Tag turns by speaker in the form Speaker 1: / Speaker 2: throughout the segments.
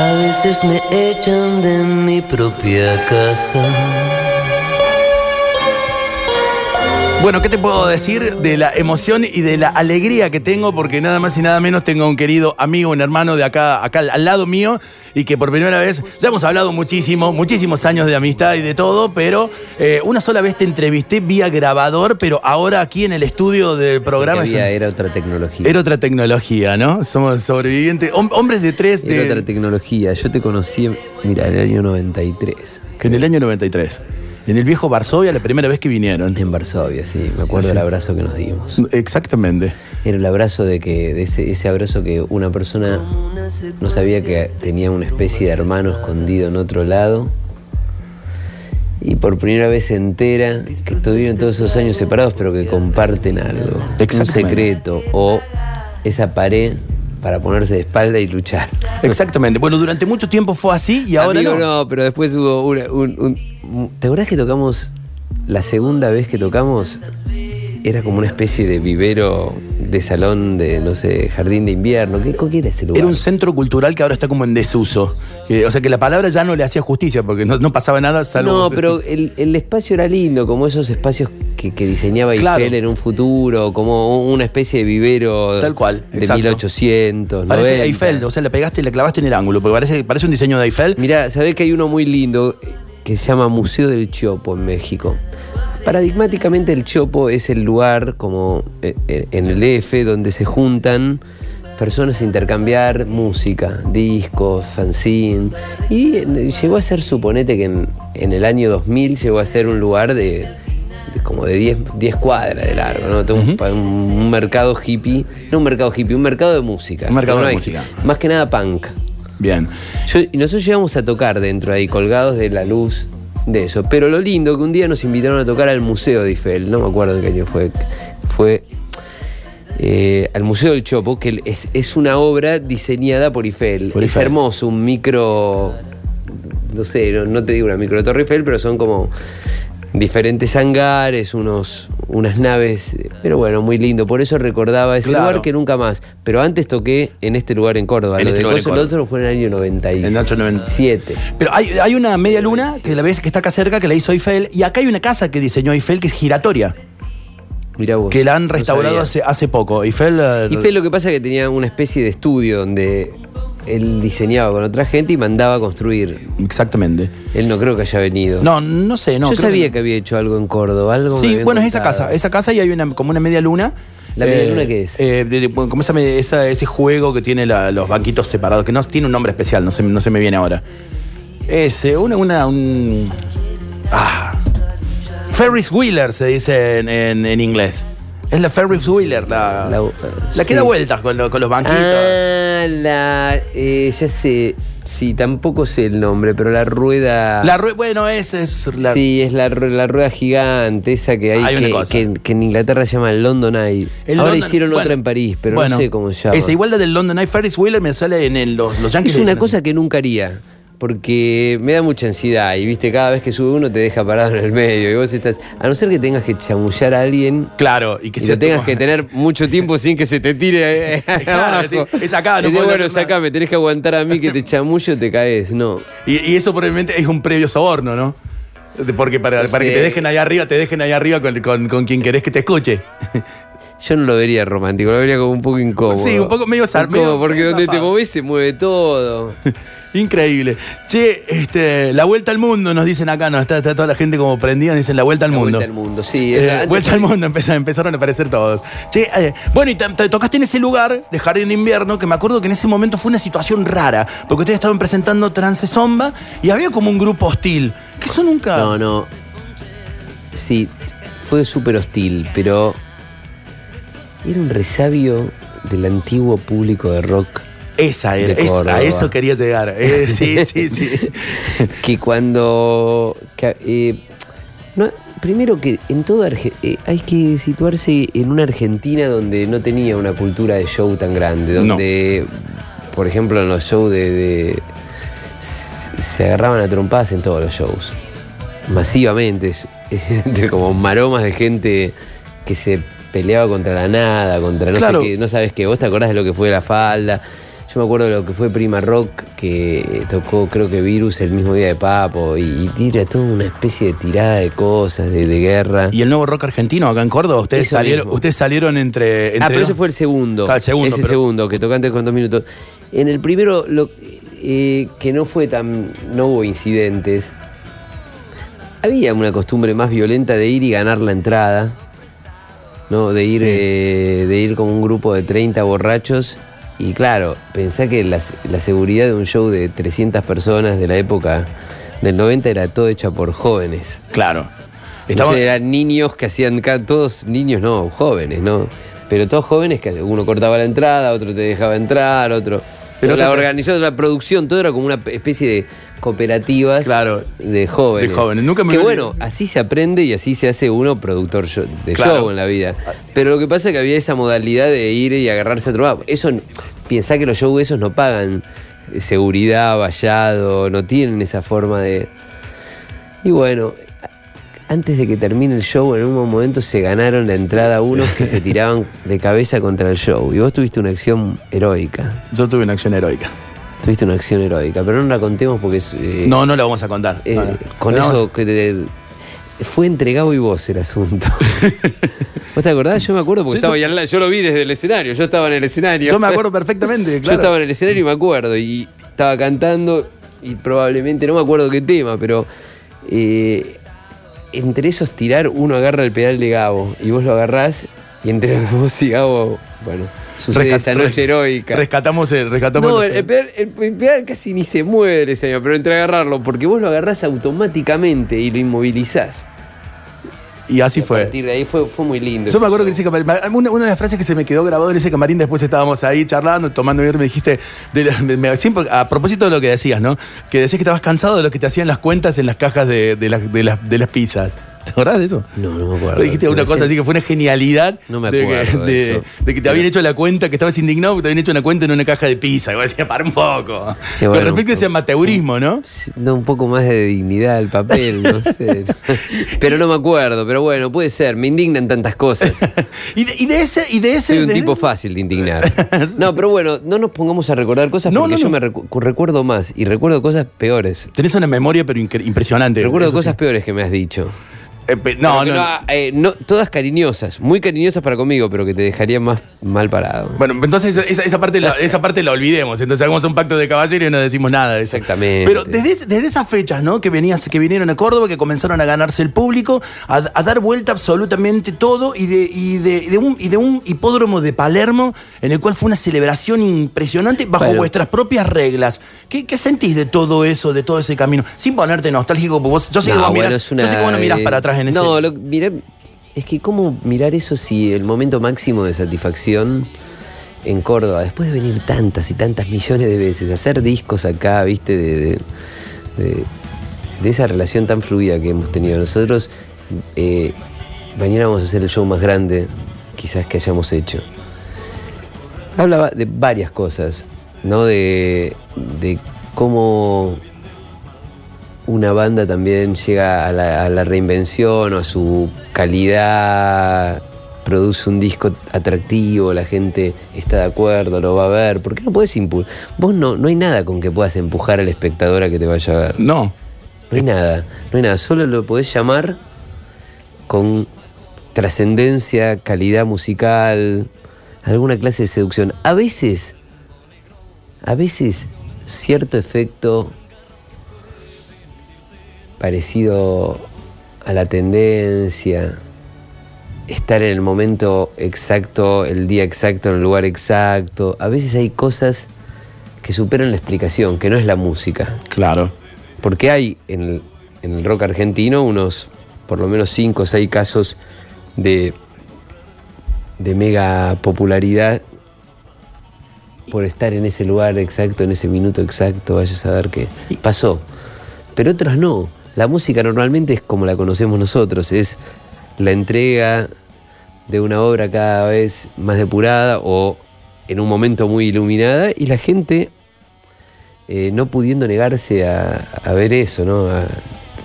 Speaker 1: A veces me echan de mi propia casa.
Speaker 2: Bueno, ¿qué te puedo decir de la emoción y de la alegría que tengo? Porque nada más y nada menos tengo un querido amigo, un hermano de acá, acá al lado mío, y que por primera vez, ya hemos hablado muchísimo, muchísimos años de amistad y de todo, pero eh, una sola vez te entrevisté vía grabador, pero ahora aquí en el estudio del programa.
Speaker 3: Había,
Speaker 2: es-
Speaker 3: era otra tecnología.
Speaker 2: era otra tecnología, ¿no? Somos sobrevivientes, hom- hombres de tres
Speaker 3: Era otra
Speaker 2: de,
Speaker 3: tecnología. Yo te conocí, mira, en el año 93.
Speaker 2: que en el año 93. En el viejo Varsovia, la primera vez que vinieron.
Speaker 3: En Varsovia, sí. Me acuerdo
Speaker 2: Sí.
Speaker 3: del abrazo que nos dimos.
Speaker 2: Exactamente.
Speaker 3: Era el abrazo de que, de ese, ese abrazo que una persona no sabía que tenía una especie de hermano escondido en otro lado. Y por primera vez se entera que estuvieron todos esos años separados, pero que comparten algo. Un secreto. O esa pared para ponerse de espalda y luchar.
Speaker 2: Exactamente. Bueno, durante mucho tiempo fue así y ahora
Speaker 3: Amigo,
Speaker 2: no.
Speaker 3: no, pero después hubo una- un, un- ¿Te acordás que tocamos, la segunda vez que tocamos, era como una especie de vivero de salón de, no sé, jardín de invierno? ¿Qué, qué era ese lugar?
Speaker 2: Era un centro cultural que ahora está como en desuso. Eh, o sea que la palabra ya no le hacía justicia porque no, no pasaba nada salvo.
Speaker 3: No, pero el, el espacio era lindo, como esos espacios que, que diseñaba
Speaker 2: Claro.
Speaker 3: Eiffel en un futuro, como una especie de vivero
Speaker 2: Tal cual,
Speaker 3: de
Speaker 2: exacto.
Speaker 3: 1800.
Speaker 2: Parece
Speaker 3: 90.
Speaker 2: Eiffel, o sea, le pegaste y le clavaste en el ángulo, porque parece, parece un diseño de Eiffel.
Speaker 3: Mirá, sabés que hay uno muy lindo que se llama Museo del Chopo en México. Paradigmáticamente el Chopo es el lugar como eh, eh, en el DF donde se juntan personas a intercambiar música, discos, fanzine. Y eh, llegó a ser, suponete que en, en el año 2000 llegó a ser un lugar de, de como de 10, 10 cuadras de largo, ¿no? Tengo un, pa- un- un mercado hippie, no un mercado hippie, un mercado de música.
Speaker 2: Un mercado
Speaker 3: No
Speaker 2: de música.
Speaker 3: Más que nada punk.
Speaker 2: Bien.
Speaker 3: Yo- y nosotros llegamos a tocar dentro ahí, colgados de la luz de eso. Pero lo lindo que un día nos invitaron a tocar al Museo de Eiffel, no me acuerdo en qué año fue. Fue eh, al Museo del Chopo, que es, es una obra diseñada por Eiffel.
Speaker 2: Por
Speaker 3: es
Speaker 2: Eiffel.
Speaker 3: hermoso, un micro. No sé, no, no te digo una micro Torre Eiffel, pero son como diferentes hangares, unos, unas naves. Pero bueno, muy lindo. Por eso recordaba ese
Speaker 2: Claro.
Speaker 3: lugar que nunca más. Pero antes toqué en este lugar en Córdoba.
Speaker 2: En
Speaker 3: Lo
Speaker 2: este
Speaker 3: de
Speaker 2: lugar en Córdoba.
Speaker 3: otro fue en el año 97.
Speaker 2: En el año 97. Pero hay, hay una media luna que la ves que está acá cerca, que la hizo Eiffel, y acá hay una casa que diseñó Eiffel que es giratoria,
Speaker 3: Mirá vos.
Speaker 2: que la han restaurado hace, hace poco. Eiffel. eh,
Speaker 3: Fe lo que pasa es que tenía una especie de estudio donde él diseñaba con otra gente y mandaba a construir.
Speaker 2: Exactamente.
Speaker 3: Él no creo que haya venido.
Speaker 2: No, no sé, no.
Speaker 3: Yo
Speaker 2: creo
Speaker 3: sabía
Speaker 2: que
Speaker 3: que, había hecho algo en Córdoba, algo
Speaker 2: Sí, bueno, es esa casa. Esa casa y hay una, como una media luna.
Speaker 3: ¿La media luna qué es?
Speaker 2: eh, de- de- bueno, ¿Cómo se llama esa- ese juego que tiene la- los banquitos separados? Que no tiene un nombre especial, no se, no se me viene ahora. Es eh, una, una, un. Ah. Ferris Wheeler se dice en, en- en inglés. Es la Ferris Wheeler, la,
Speaker 3: La-
Speaker 2: la, que
Speaker 3: sí.
Speaker 2: da vueltas con, lo- con los banquitos.
Speaker 3: Ah, la. eh, ya sé. Sí, tampoco sé el nombre, pero la rueda.
Speaker 2: La rue- bueno, esa es la.
Speaker 3: Sí, es la, la rueda gigante, esa que hay, que, que- que en Inglaterra se llama el London Eye.
Speaker 2: El
Speaker 3: Ahora
Speaker 2: London-
Speaker 3: hicieron
Speaker 2: bueno,
Speaker 3: otra en París, pero
Speaker 2: bueno,
Speaker 3: no sé cómo se llama.
Speaker 2: Esa, igual la del London Eye Ferris Wheeler me sale en el- los, los Yankees.
Speaker 3: Es una cosa que nunca haría. Porque me da mucha ansiedad y viste, cada vez que sube uno te deja parado en el medio y vos estás, a no ser que tengas que chamullar a alguien
Speaker 2: Claro, y que
Speaker 3: y lo tengas que tener mucho tiempo sin que se te tire eh,
Speaker 2: Claro,
Speaker 3: abajo.
Speaker 2: es- es acá, no
Speaker 3: Decís,
Speaker 2: podés
Speaker 3: bueno,
Speaker 2: hacer nada".
Speaker 3: sacame, tenés que aguantar a mí que te chamullo, te caes. No.
Speaker 2: Y, y eso probablemente es un previo soborno, ¿no? Porque para,
Speaker 3: No
Speaker 2: para que te dejen ahí arriba, te dejen ahí arriba con, con- con quien querés que te escuche.
Speaker 3: Yo no lo vería romántico, lo vería como un poco incómodo.
Speaker 2: Sí, un poco medio zar-
Speaker 3: Incómodo,
Speaker 2: medio-
Speaker 3: Porque donde te movés se mueve todo.
Speaker 2: Increíble. Che, este, la vuelta al mundo, nos dicen acá, ¿no? Está, está toda la gente como prendida, dicen la vuelta al
Speaker 3: La
Speaker 2: mundo.
Speaker 3: vuelta al mundo, sí.
Speaker 2: Eh, vuelta al mundo, empeza- empezaron a aparecer todos. Che, eh, bueno, y te, te tocaste en ese lugar de jardín de invierno, que me acuerdo que en ese momento fue una situación rara, porque ustedes estaban presentando Trance Zomba y había como un grupo hostil. Que eso nunca.
Speaker 3: No, no. Sí, fue súper hostil, pero era un resabio del antiguo público de rock
Speaker 2: Esa era,
Speaker 3: De
Speaker 2: a eso quería llegar. Eh, sí, sí, sí.
Speaker 3: que cuando... que, eh, no, primero que en todo Arge- eh, hay que situarse en una Argentina donde no tenía una cultura de show tan grande,
Speaker 2: No.
Speaker 3: donde, por ejemplo, en los shows de... se agarraban a trompadas en todos los shows. Masivamente, es- como maromas de gente que se peleaba contra la nada, contra no
Speaker 2: Claro.
Speaker 3: sé qué, no sabes qué, vos te acordás de lo que fue la falda. Yo me acuerdo de lo que fue Prima Rock, que tocó creo que Virus el mismo día de Papo, y, y tira toda una especie de tirada de cosas, de, de guerra.
Speaker 2: ¿Y el nuevo rock argentino acá en Córdoba? Ustedes,
Speaker 3: Eso
Speaker 2: salieron,
Speaker 3: mismo.
Speaker 2: ustedes salieron entre, entre
Speaker 3: ah, pero ese fue el segundo.
Speaker 2: Claro, el segundo,
Speaker 3: Ese
Speaker 2: pero-
Speaker 3: segundo, que tocó antes con dos minutos. En el primero, lo, eh, que no fue tan. no hubo incidentes. Había una costumbre más violenta de ir y ganar la entrada. ¿No? De ir,
Speaker 2: Sí.
Speaker 3: eh, de ir con un grupo de 30 borrachos. Y claro, pensá que la, la seguridad de un show de 300 personas de la época del 90 era todo hecha por jóvenes.
Speaker 2: Claro. Estamos-
Speaker 3: sé, eran niños que hacían, todos niños, no, jóvenes, ¿no? Pero todos jóvenes que uno cortaba la entrada, otro te dejaba entrar, otro...
Speaker 2: Pero
Speaker 3: la organización, la producción, todo era como una especie de cooperativas
Speaker 2: Claro.
Speaker 3: de jóvenes.
Speaker 2: De jóvenes. Nunca me
Speaker 3: Que bueno, así se aprende y así se hace uno productor de
Speaker 2: Claro.
Speaker 3: show en la vida. Pero lo que pasa es que había esa modalidad de ir y agarrarse a otro lado. Eso, piensa que los shows esos no pagan seguridad, vallado, no tienen esa forma de... Y bueno, antes de que termine el show, en un momento se ganaron la entrada unos que se tiraban de cabeza contra el show. Y vos tuviste una acción heroica.
Speaker 2: Yo tuve una acción heroica.
Speaker 3: Tuviste una acción heroica, pero no la contemos porque es... eh,
Speaker 2: No, no la vamos a contar.
Speaker 3: eh, con
Speaker 2: No,
Speaker 3: eso que te- fue entregado y vos el asunto. ¿Vos te acordás? Yo me acuerdo porque
Speaker 2: Sí,
Speaker 3: estaba
Speaker 2: yo-
Speaker 3: al yo lo vi desde el escenario, yo estaba en el escenario.
Speaker 2: Yo me acuerdo perfectamente,
Speaker 3: Yo
Speaker 2: claro.
Speaker 3: estaba en el escenario y me acuerdo, y estaba cantando, y probablemente, no me acuerdo qué tema, pero eh, entre esos tirar, uno agarra el pedal de Gabo, y vos lo agarrás, y entre los vos y Gabo, bueno, sucede esa noche heroica.
Speaker 2: Rescatamos el, rescatamos
Speaker 3: No,
Speaker 2: el-
Speaker 3: el, pedal, el- el casi ni se mueve ese año, pero entre agarrarlo, porque vos lo agarrás automáticamente y lo inmovilizás.
Speaker 2: y así
Speaker 3: Y a
Speaker 2: fue.
Speaker 3: partir de ahí fue, fue muy lindo.
Speaker 2: Yo me acuerdo que en ese camarín, una, una de las frases que se me quedó grabado en ese camarín, después estábamos ahí charlando, tomando birra, me dijiste, de la- me- me- siempre- a propósito de lo que decías, ¿no? Que decías que estabas cansado de lo que te hacían las cuentas en las cajas de, de de las pizzas. ¿Te acordás de eso?
Speaker 3: No, no me acuerdo.
Speaker 2: dijiste una cosa así que fue una genialidad
Speaker 3: No me
Speaker 2: de, que,
Speaker 3: acuerdo de
Speaker 2: de-
Speaker 3: eso.
Speaker 2: de que te habían hecho la cuenta, que estabas indignado porque te habían hecho una cuenta en una caja de pizza. Y vos decías, para un poco.
Speaker 3: Qué
Speaker 2: Con
Speaker 3: bueno.
Speaker 2: respecto a ese amateurismo, ¿no?
Speaker 3: Da un poco más de dignidad al papel, no sé. pero no me acuerdo, pero bueno, puede ser, me indignan tantas cosas.
Speaker 2: Y de, y de ese, y de ese.
Speaker 3: Soy un tipo fácil de indignar. No, pero bueno, no nos pongamos a recordar cosas
Speaker 2: No,
Speaker 3: porque
Speaker 2: no,
Speaker 3: yo
Speaker 2: no.
Speaker 3: me recu- recuerdo más y recuerdo cosas peores.
Speaker 2: Tenés una memoria, pero impresionante.
Speaker 3: Recuerdo
Speaker 2: sí.
Speaker 3: cosas peores que me has dicho.
Speaker 2: Eh, no, no,
Speaker 3: eh, no, todas cariñosas, muy cariñosas para conmigo, pero que te dejarían más mal parado.
Speaker 2: Bueno, entonces esa, esa parte la, esa parte la olvidemos. Entonces hagamos un pacto de caballero y no decimos nada de eso.
Speaker 3: Exactamente.
Speaker 2: Pero desde, desde esas fechas, ¿no? Que venías, que vinieron a Córdoba, que comenzaron a ganarse el público, a, a dar vuelta absolutamente todo y de, y, de, un, y de un hipódromo de Palermo en el cual fue una celebración impresionante bajo
Speaker 3: Bueno.
Speaker 2: vuestras propias reglas. ¿Qué, qué sentís de todo eso, de todo ese camino? Sin ponerte nostálgico, porque vos, yo sé que vos
Speaker 3: bueno,
Speaker 2: mirás-
Speaker 3: es una,
Speaker 2: yo sé que vos no mirás para atrás
Speaker 3: No, lo, mirá, es que cómo mirar eso si el momento máximo de satisfacción en Córdoba, después de venir tantas y tantas millones de veces, de hacer discos acá, viste, de- de esa relación tan fluida que hemos tenido nosotros, eh, mañana vamos a hacer el show más grande quizás que hayamos hecho. Hablaba de varias cosas, ¿no? De, de cómo una banda también llega a la, a la reinvención o a su calidad, produce un disco atractivo, la gente está de acuerdo, lo va a ver. ¿Por qué no puedes impulsar? Vos no, no hay nada con que puedas empujar al espectador a que te vaya a ver.
Speaker 2: No.
Speaker 3: No hay nada, no hay nada. Solo lo podés llamar con trascendencia, calidad musical, alguna clase de seducción. A veces, a veces, cierto efecto parecido a la tendencia, estar en el momento exacto, el día exacto, en el lugar exacto. A veces hay cosas que superan la explicación, que no es la música.
Speaker 2: Claro.
Speaker 3: Porque hay en el, en el rock argentino unos, por lo menos cinco o seis casos de, de mega popularidad por estar en ese lugar exacto, en ese minuto exacto, vaya a saber qué pasó. Pero otros no. La música normalmente es como la conocemos nosotros, es la entrega de una obra cada vez más depurada o en un momento muy iluminada y la gente eh, no pudiendo negarse a, a ver eso, ¿no? A-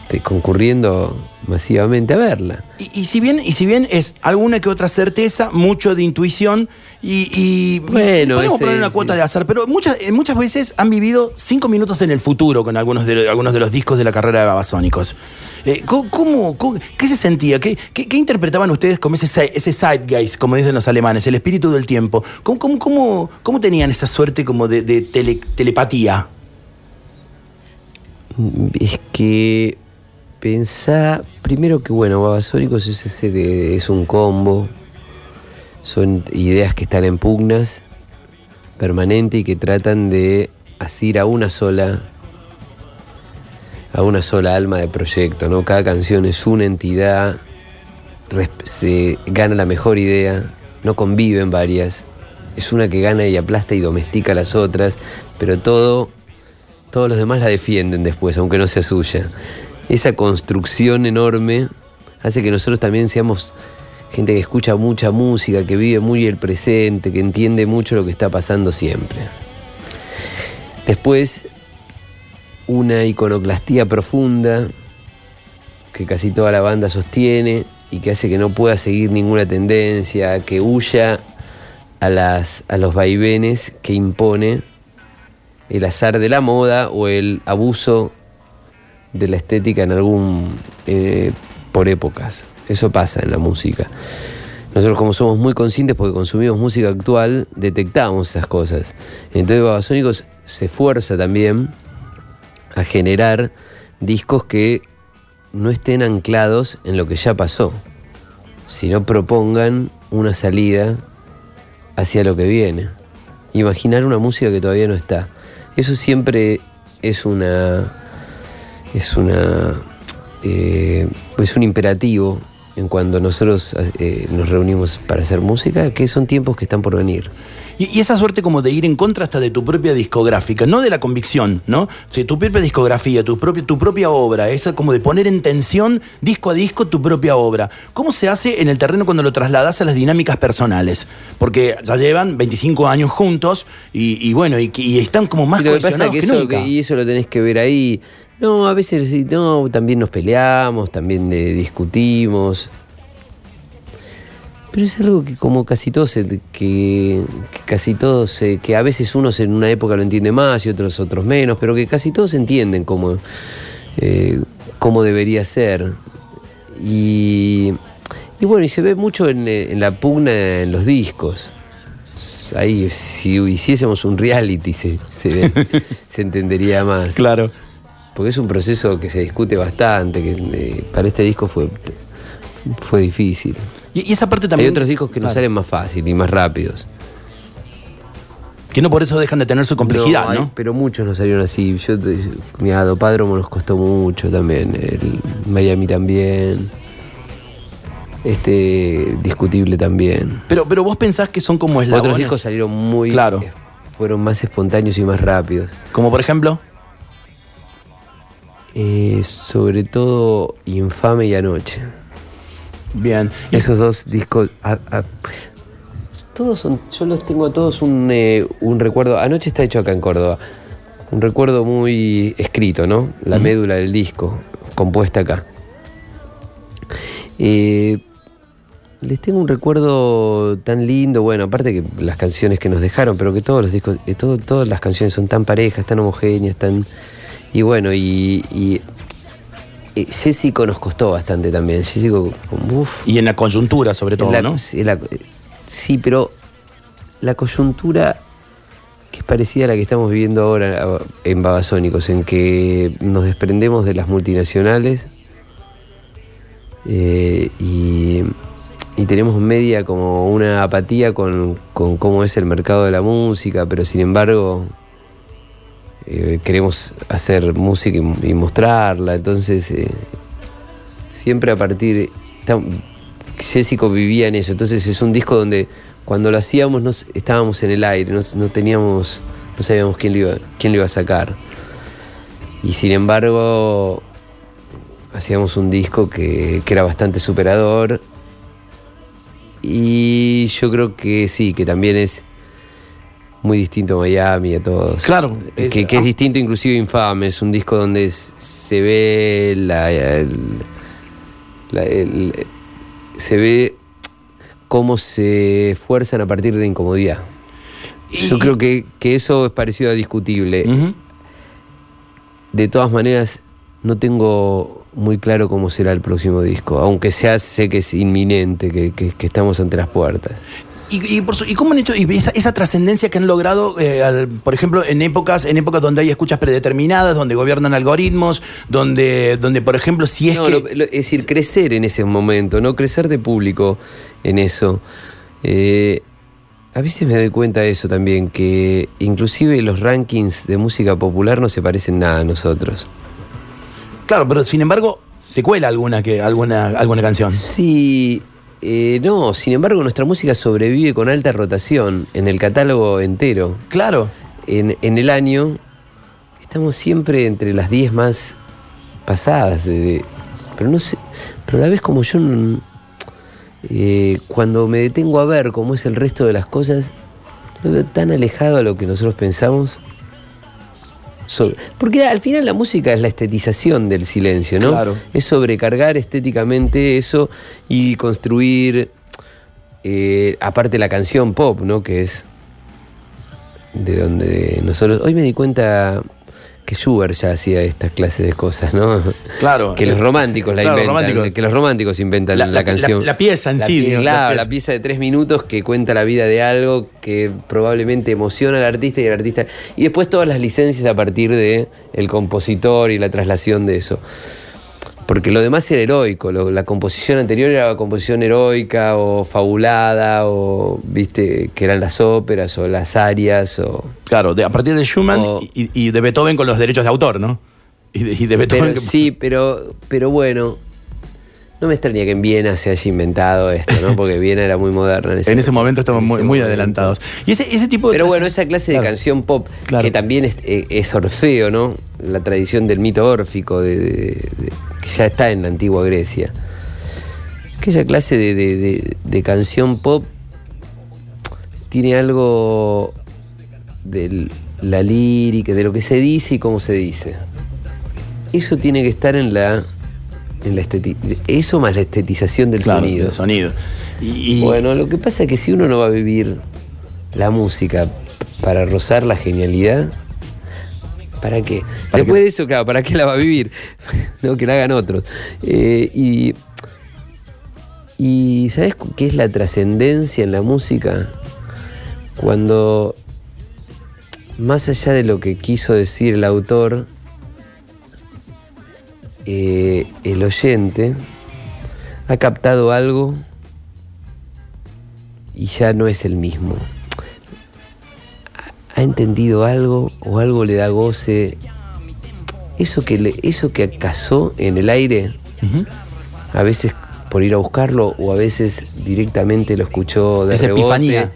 Speaker 3: te- concurriendo masivamente a verla.
Speaker 2: Y, y si bien, y si bien es alguna que otra certeza, mucho de intuición y, y-
Speaker 3: Bueno,
Speaker 2: podemos
Speaker 3: ese-
Speaker 2: poner una
Speaker 3: sí.
Speaker 2: cuota de azar, pero muchas, eh, muchas veces han vivido cinco minutos en el futuro con algunos de, algunos de los discos de la carrera de Babasónicos. Eh, ¿cómo, cómo- qué se sentía? ¿Qué, qué, qué interpretaban ustedes como ese, ese zeitgeist, como dicen los alemanes, el espíritu del tiempo? ¿Cómo, cómo, cómo, cómo tenían esa suerte como de, de tele- telepatía?
Speaker 3: Es que pensá, primero que bueno, Babasónicos es, ese es un combo, son ideas que están en pugnas permanente y que tratan de asir a una sola a una sola alma de proyecto, ¿no? Cada canción es una entidad, se gana la mejor idea, no conviven varias, es una que gana y aplasta y domestica a las otras, pero todo todos los demás la defienden después, aunque no sea suya. Esa construcción enorme hace que nosotros también seamos gente que escucha mucha música, que vive muy el presente, que entiende mucho lo que está pasando siempre. Después, una iconoclastía profunda que casi toda la banda sostiene y que hace que no pueda seguir ninguna tendencia, que huya a, las, a los vaivenes que impone el azar de la moda o el abuso de la estética en algún eh, por épocas. Eso pasa en la música. Nosotros como somos muy conscientes porque consumimos música actual, detectamos esas cosas. Entonces Babasónicos se esfuerza también a generar discos que no estén anclados en lo que ya pasó, sino propongan una salida hacia lo que viene. Imaginar una música que todavía no está. Eso siempre es una. Es una. eh, es un imperativo en cuando nosotros eh, nos reunimos para hacer música, que son tiempos que están por venir.
Speaker 2: Y, esa suerte como de ir en contra hasta de tu propia discográfica, no de la convicción, ¿no? O sea, tu propia discografía, tu, propio, tu propia obra, esa como de poner en tensión disco a disco tu propia obra. ¿Cómo se hace en el terreno cuando lo trasladas a las dinámicas personales? Porque ya llevan 25 años juntos y, y bueno, y, y están como más
Speaker 3: Y lo que pasa es
Speaker 2: cohesionados
Speaker 3: que
Speaker 2: que
Speaker 3: eso,
Speaker 2: nunca.
Speaker 3: que- y eso lo tenés que ver ahí. No, a veces no, también nos peleamos, también eh, discutimos. Pero es algo que como casi todos, se- que, que casi todos, que a veces unos en una época lo entiende más y otros otros menos, pero que casi todos entienden cómo, eh, cómo debería ser. Y, y bueno, y se ve mucho en, eh, en la pugna en los discos. Ahí, si hiciésemos un reality, se, se entendería más.
Speaker 2: Claro.
Speaker 3: Porque es un proceso que se discute bastante, que eh, para este disco fue, fue difícil.
Speaker 2: Y, y esa parte también.
Speaker 3: Hay otros discos que nos
Speaker 2: Claro.
Speaker 3: salen más fácil y más rápidos.
Speaker 2: Que no por eso dejan de tener su complejidad,
Speaker 3: hay-
Speaker 2: ¿no?
Speaker 3: pero muchos nos salieron así. Yo, te- mira, Dopádromo nos costó mucho también. El Miami también. Este, discutible también.
Speaker 2: Pero, pero vos pensás que son como eslabones.
Speaker 3: Otros discos salieron muy.
Speaker 2: Claro.
Speaker 3: eh, fueron más espontáneos y más rápidos.
Speaker 2: Como por ejemplo.
Speaker 3: Eh, sobre todo Infame y Anoche.
Speaker 2: Bien.
Speaker 3: Esos dos discos. a- a- todos son. Yo los tengo a todos un, eh, un recuerdo. Anoche está hecho acá en Córdoba. Un recuerdo muy escrito, ¿no? La médula del disco, compuesta acá. Eh, les tengo un recuerdo tan lindo, bueno, aparte que las canciones que nos dejaron, pero que todos los discos, eh, todo- todas las canciones son tan parejas, tan homogéneas, tan. Y bueno, y. y Jessico nos costó bastante también. Jessico, como, uf,
Speaker 2: Y en la coyuntura, sobre todo,
Speaker 3: la-
Speaker 2: ¿no?
Speaker 3: sí, la- sí, pero la coyuntura que es parecida a la que estamos viviendo ahora en Babasónicos, en que nos desprendemos de las multinacionales eh, y, y tenemos media como una apatía con, con cómo es el mercado de la música, pero sin embargo eh, queremos hacer música y, mostrarla, entonces eh, siempre a partir... Jessico vivía en eso, entonces es un disco donde cuando lo hacíamos no estábamos en el aire, no, teníamos, no sabíamos quién lo, iba, quién lo iba a sacar. Y sin embargo, hacíamos un disco que era bastante superador. Y yo creo que sí, que también es muy distinto a Miami, a todos.
Speaker 2: Claro,
Speaker 3: Que,
Speaker 2: es-
Speaker 3: que
Speaker 2: ah.
Speaker 3: distinto inclusive Infame, es un disco donde se ve la, el- la- el- se ve cómo se esfuerzan a partir de incomodidad. Yo creo que, que eso es parecido a discutible. De todas maneras, no tengo muy claro cómo será el próximo disco, aunque sea sé que es inminente, que, que- que estamos ante las puertas.
Speaker 2: ¿Y, y, por su- y cómo han hecho y esa, esa trascendencia que han logrado, eh, al- por ejemplo, en épocas, en épocas donde hay escuchas predeterminadas, donde gobiernan algoritmos, donde, donde por ejemplo, si es
Speaker 3: No,
Speaker 2: que.
Speaker 3: lo- lo- es decir, crecer en ese momento, no crecer de público en eso. Eh, a veces me doy cuenta de eso también, que inclusive los rankings de música popular no se parecen nada a nosotros.
Speaker 2: Claro, pero sin embargo, se cuela alguna, que, alguna, alguna canción.
Speaker 3: Sí, eh, no, sin embargo nuestra música sobrevive con alta rotación en el catálogo entero.
Speaker 2: Claro.
Speaker 3: En, en el año estamos siempre entre las 10 más pasadas. de- de- pero no sé, pero a la vez como yo eh, cuando me detengo a ver cómo es el resto de las cosas, lo veo tan alejado a lo que nosotros pensamos. Porque al final la música es la estetización del silencio, ¿no?
Speaker 2: Claro.
Speaker 3: Es sobrecargar estéticamente eso y construir, eh, aparte la canción pop, ¿no? Que es de donde nosotros... Hoy me di cuenta que Schubert ya hacía esta clase de cosas, ¿no?
Speaker 2: Claro.
Speaker 3: Que los románticos la
Speaker 2: Claro,
Speaker 3: inventan,
Speaker 2: románticos.
Speaker 3: que los románticos inventan
Speaker 2: La-
Speaker 3: la,
Speaker 2: la-
Speaker 3: canción.
Speaker 2: la- la pieza en sí,
Speaker 3: Claro,
Speaker 2: pieza.
Speaker 3: la pieza de tres minutos que cuenta la vida de algo que probablemente emociona al artista y el artista. Y después todas las licencias a partir de el compositor y la traslación de eso. Porque lo demás era heroico, lo- la composición anterior era la composición heroica o fabulada, o viste, que eran las óperas o las arias, o.
Speaker 2: Claro, de- a partir de Schumann
Speaker 3: O-
Speaker 2: y, y de Beethoven con los derechos de autor, ¿no? Y de, y de Beethoven.
Speaker 3: Pero,
Speaker 2: que-
Speaker 3: sí, pero, pero bueno, no me extraña que en Viena se haya inventado esto, ¿no? Porque Viena era muy moderna en ese,
Speaker 2: en ese momento estamos muy, muy adelantados. Y ese, ese tipo de.
Speaker 3: Pero bueno, esa clase de canción pop,
Speaker 2: Claro.
Speaker 3: que también es, eh, es Orfeo, ¿no? La tradición del mito órfico, de, de- de- que ya está en la antigua Grecia. Que esa clase de canción pop tiene algo de la lírica, de lo que se dice y cómo se dice. Eso tiene que estar en la, en la esteti- eso más la estetización del
Speaker 2: Claro,
Speaker 3: sonido.
Speaker 2: del sonido. Y, y-
Speaker 3: Bueno, lo que pasa es que si uno no va a vivir la música para rozar la genialidad, ¿para qué?
Speaker 2: ¿Para
Speaker 3: Después
Speaker 2: qué?
Speaker 3: de eso, claro, ¿para qué la va a vivir? no, que la hagan otros. Eh, y, y ¿sabes qué es la trascendencia en la música? Cuando, más allá de lo que quiso decir el autor, eh, el oyente ha captado algo y ya no es el mismo. Ha- entendido algo o algo le da goce. Eso que, le- eso que casó en el aire, a veces por ir a buscarlo o a veces directamente lo escuchó de rebote.
Speaker 2: epifanía.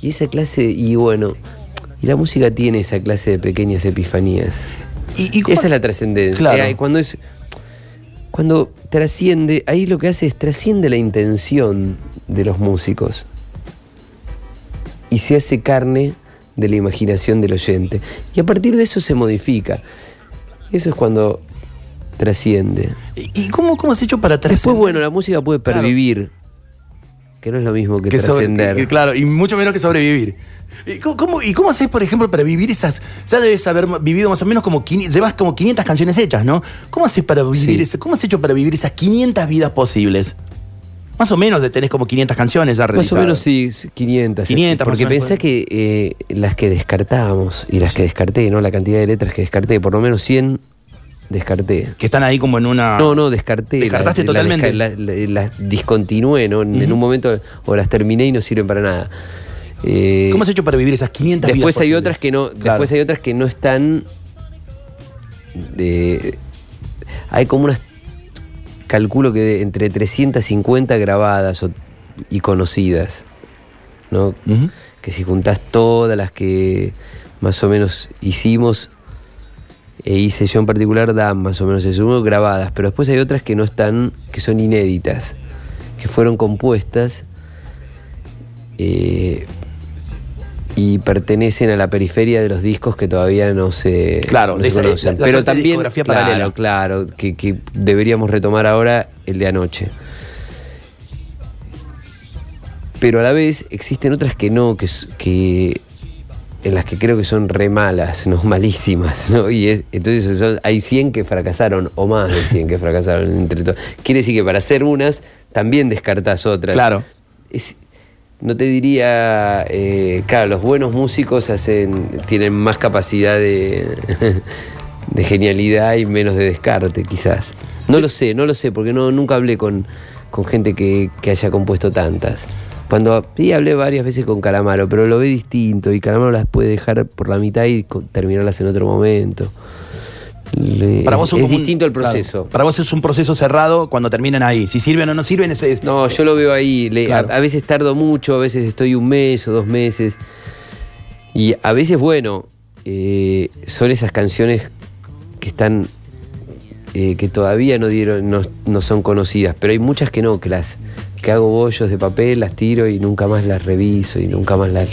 Speaker 3: Y esa clase, y bueno, y la música tiene esa clase de pequeñas epifanías.
Speaker 2: y-
Speaker 3: Esa es la trascendencia.
Speaker 2: Claro.
Speaker 3: Eh, cuando es cuando trasciende, ahí lo que hace es trasciende la intención de los músicos y se hace carne de la imaginación del oyente. Y a partir de eso se modifica. Eso es cuando trasciende.
Speaker 2: ¿Y cómo, cómo has hecho para
Speaker 3: Después,
Speaker 2: trascender?
Speaker 3: bueno, la música puede
Speaker 2: Claro.
Speaker 3: pervivir, que no es lo mismo que,
Speaker 2: que sobre-
Speaker 3: trascender.
Speaker 2: que- claro, y mucho menos que sobrevivir. ¿Y cómo, cómo- y cómo haces, por ejemplo, para vivir esas... Ya debes haber vivido más o menos como... 500 llevas como 500 canciones hechas, ¿no? ¿Cómo haces para vivir
Speaker 3: Sí.
Speaker 2: ese- ¿Cómo has hecho para vivir esas 500 vidas posibles? Más o menos tenés como 500 canciones ya
Speaker 3: Más o
Speaker 2: realizadas.
Speaker 3: menos sí, sí, 500.
Speaker 2: 500
Speaker 3: Porque pensá que eh, las que descartábamos y las que descarté, ¿no? La cantidad de letras que descarté, por lo menos 100 descarté.
Speaker 2: Que están ahí como en una...
Speaker 3: No, no, descarté.
Speaker 2: Descartaste
Speaker 3: las,
Speaker 2: totalmente.
Speaker 3: Las, la- la- las discontinué, ¿no? En un momento, o las terminé y no sirven para nada. Eh,
Speaker 2: ¿Cómo has hecho para vivir esas 500 vidas
Speaker 3: después hay
Speaker 2: posibles?
Speaker 3: otras que no,
Speaker 2: Claro.
Speaker 3: después hay otras que no están. de- hay como unas. Calculo que de entre 350 grabadas o- y conocidas. ¿no? Que si juntás todas las que más o menos hicimos e hice yo en particular, dan más o menos eso, grabadas, pero después hay otras que no están, que son inéditas, que fueron compuestas eh, y pertenecen a la periferia de los discos que todavía no se,
Speaker 2: Claro,
Speaker 3: no se
Speaker 2: esa-
Speaker 3: conocen.
Speaker 2: la- la
Speaker 3: Pero también, claro,
Speaker 2: paralela.
Speaker 3: claro, que, que deberíamos retomar ahora el de anoche. Pero a la vez existen otras que no, que, en las que creo que son re malas, no malísimas, ¿no? Y es- entonces son- hay 100 que fracasaron, o más de 100 que fracasaron entre todos. Quiere decir que para hacer unas, también descartas otras.
Speaker 2: Claro.
Speaker 3: Es- no te diría, eh, claro, los buenos músicos hacen, tienen más capacidad de, de genialidad y menos de descarte, quizás. No lo sé, no lo sé, porque no, nunca hablé con, con gente que, que haya compuesto tantas. Cuando hablé varias veces con Calamaro, pero lo ve distinto y Calamaro las puede dejar por la mitad y terminarlas en otro momento. Le-
Speaker 2: Para vos
Speaker 3: es
Speaker 2: un-
Speaker 3: distinto el
Speaker 2: claro,
Speaker 3: proceso.
Speaker 2: para vos es un proceso cerrado cuando terminan ahí. Si sirven o no sirven, ese es.
Speaker 3: No, yo lo veo ahí. le-
Speaker 2: Claro.
Speaker 3: a, a veces tardo mucho, a veces estoy un mes o dos meses. Y a veces, bueno, eh, son esas canciones que están. eh, que todavía no dieron, no, no son conocidas, pero hay muchas que no, que las que hago bollos de papel, las tiro y nunca más las reviso y nunca más las.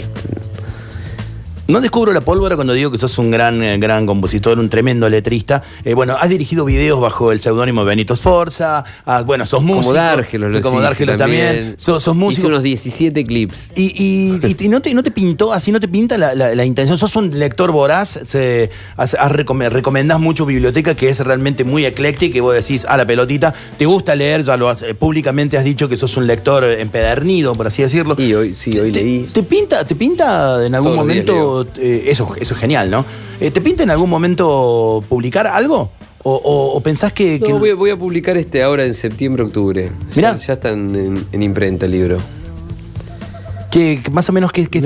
Speaker 2: No descubro la pólvora cuando digo que sos un gran, eh, gran compositor, un tremendo letrista. Eh, bueno, has dirigido videos bajo el seudónimo Benito Sforza. has- bueno, sos músico.
Speaker 3: como Dárgelos, lo
Speaker 2: Como
Speaker 3: hice
Speaker 2: Dárgelos también. Sos, sos
Speaker 3: Hice
Speaker 2: músico.
Speaker 3: unos 17 clips.
Speaker 2: Y, y- y- y no, te, no te pintó, así no te pinta la, la- la intención. Sos un lector voraz, se, has- has recome- recomendás mucho biblioteca que es realmente muy ecléctica y vos decís, a la pelotita, te gusta leer, ya lo has, eh, públicamente has dicho que sos un lector empedernido, por así decirlo.
Speaker 3: Y hoy, sí, hoy
Speaker 2: ¿Te,
Speaker 3: leí.
Speaker 2: te pinta, ¿Te pinta en algún
Speaker 3: Todos los días
Speaker 2: momento, eh, eso, eso es genial, ¿no? Eh, ¿Te pinta en algún momento publicar algo? ¿O, o- o pensás que...
Speaker 3: No, voy, a- voy a publicar este ahora en septiembre, octubre.
Speaker 2: Mirá.
Speaker 3: Ya, ya están en, en imprenta el libro.
Speaker 2: Que, más o menos que... es-
Speaker 3: que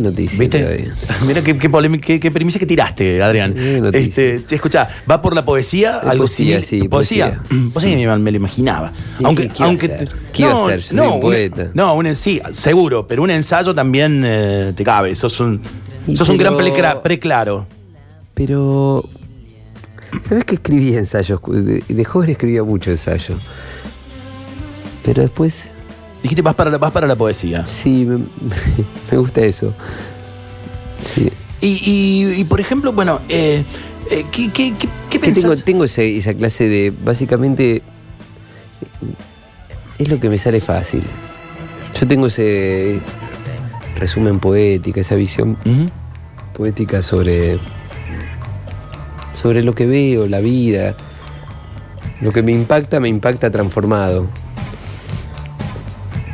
Speaker 3: noticia.
Speaker 2: Mira qué, qué, premisa que tiraste, Adrián. Este, che, escuchá, va por la poesía,
Speaker 3: Eh,
Speaker 2: algo
Speaker 3: poesía, sí,
Speaker 2: poesía.
Speaker 3: poesía.
Speaker 2: Poesía me, me lo imaginaba.
Speaker 3: ¿Y
Speaker 2: aunque,
Speaker 3: qué-
Speaker 2: aunque
Speaker 3: hacer? Soy un
Speaker 2: un-
Speaker 3: poeta.
Speaker 2: no, un en sí, seguro, pero un ensayo también eh, te cabe. Sos un,
Speaker 3: Y
Speaker 2: sos un gran preclaro.
Speaker 3: Pero. ¿Sabes que escribí ensayos? De, de joven escribía mucho ensayo. Pero después,
Speaker 2: Dijiste, vas para la, vas para la poesía.
Speaker 3: sí, me, me gusta eso. Sí.
Speaker 2: Y, y- y, por ejemplo, bueno, eh, eh, ¿qué, qué, qué, qué
Speaker 3: Que tengo,
Speaker 2: pensás?
Speaker 3: tengo ese- esa clase de. Básicamente. Es lo que me sale fácil. Yo tengo ese resumen poética, esa visión poética sobre, sobre lo que veo, la vida. Lo que me impacta, me impacta transformado.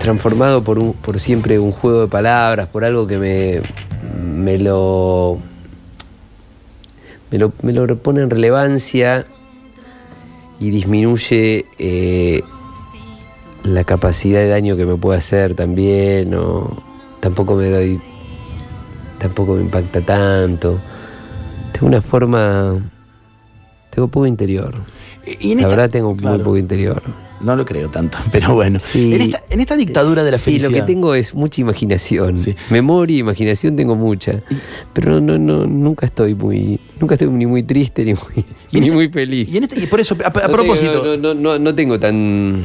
Speaker 3: Transformado por, un, por siempre un juego de palabras, por algo que me, me lo. Me lo, me lo pone en relevancia y disminuye eh, la capacidad de daño que me puede hacer también. O tampoco me doy tampoco me impacta tanto. Tengo una forma. Tengo poco interior.
Speaker 2: Y en
Speaker 3: la
Speaker 2: esta-
Speaker 3: verdad tengo
Speaker 2: claro.
Speaker 3: muy poco interior.
Speaker 2: No lo creo tanto, pero bueno.
Speaker 3: Sí.
Speaker 2: En, esta, en esta dictadura de la
Speaker 3: sí,
Speaker 2: felicidad.
Speaker 3: lo que tengo es mucha imaginación.
Speaker 2: Sí.
Speaker 3: Memoria y imaginación tengo mucha. Pero no, no, nunca estoy muy. Nunca estoy ni muy triste ni muy, ni
Speaker 2: esta-
Speaker 3: muy feliz.
Speaker 2: Y, en este- y por eso, a, a
Speaker 3: No tengo-
Speaker 2: propósito.
Speaker 3: no, no, no, no tengo tan.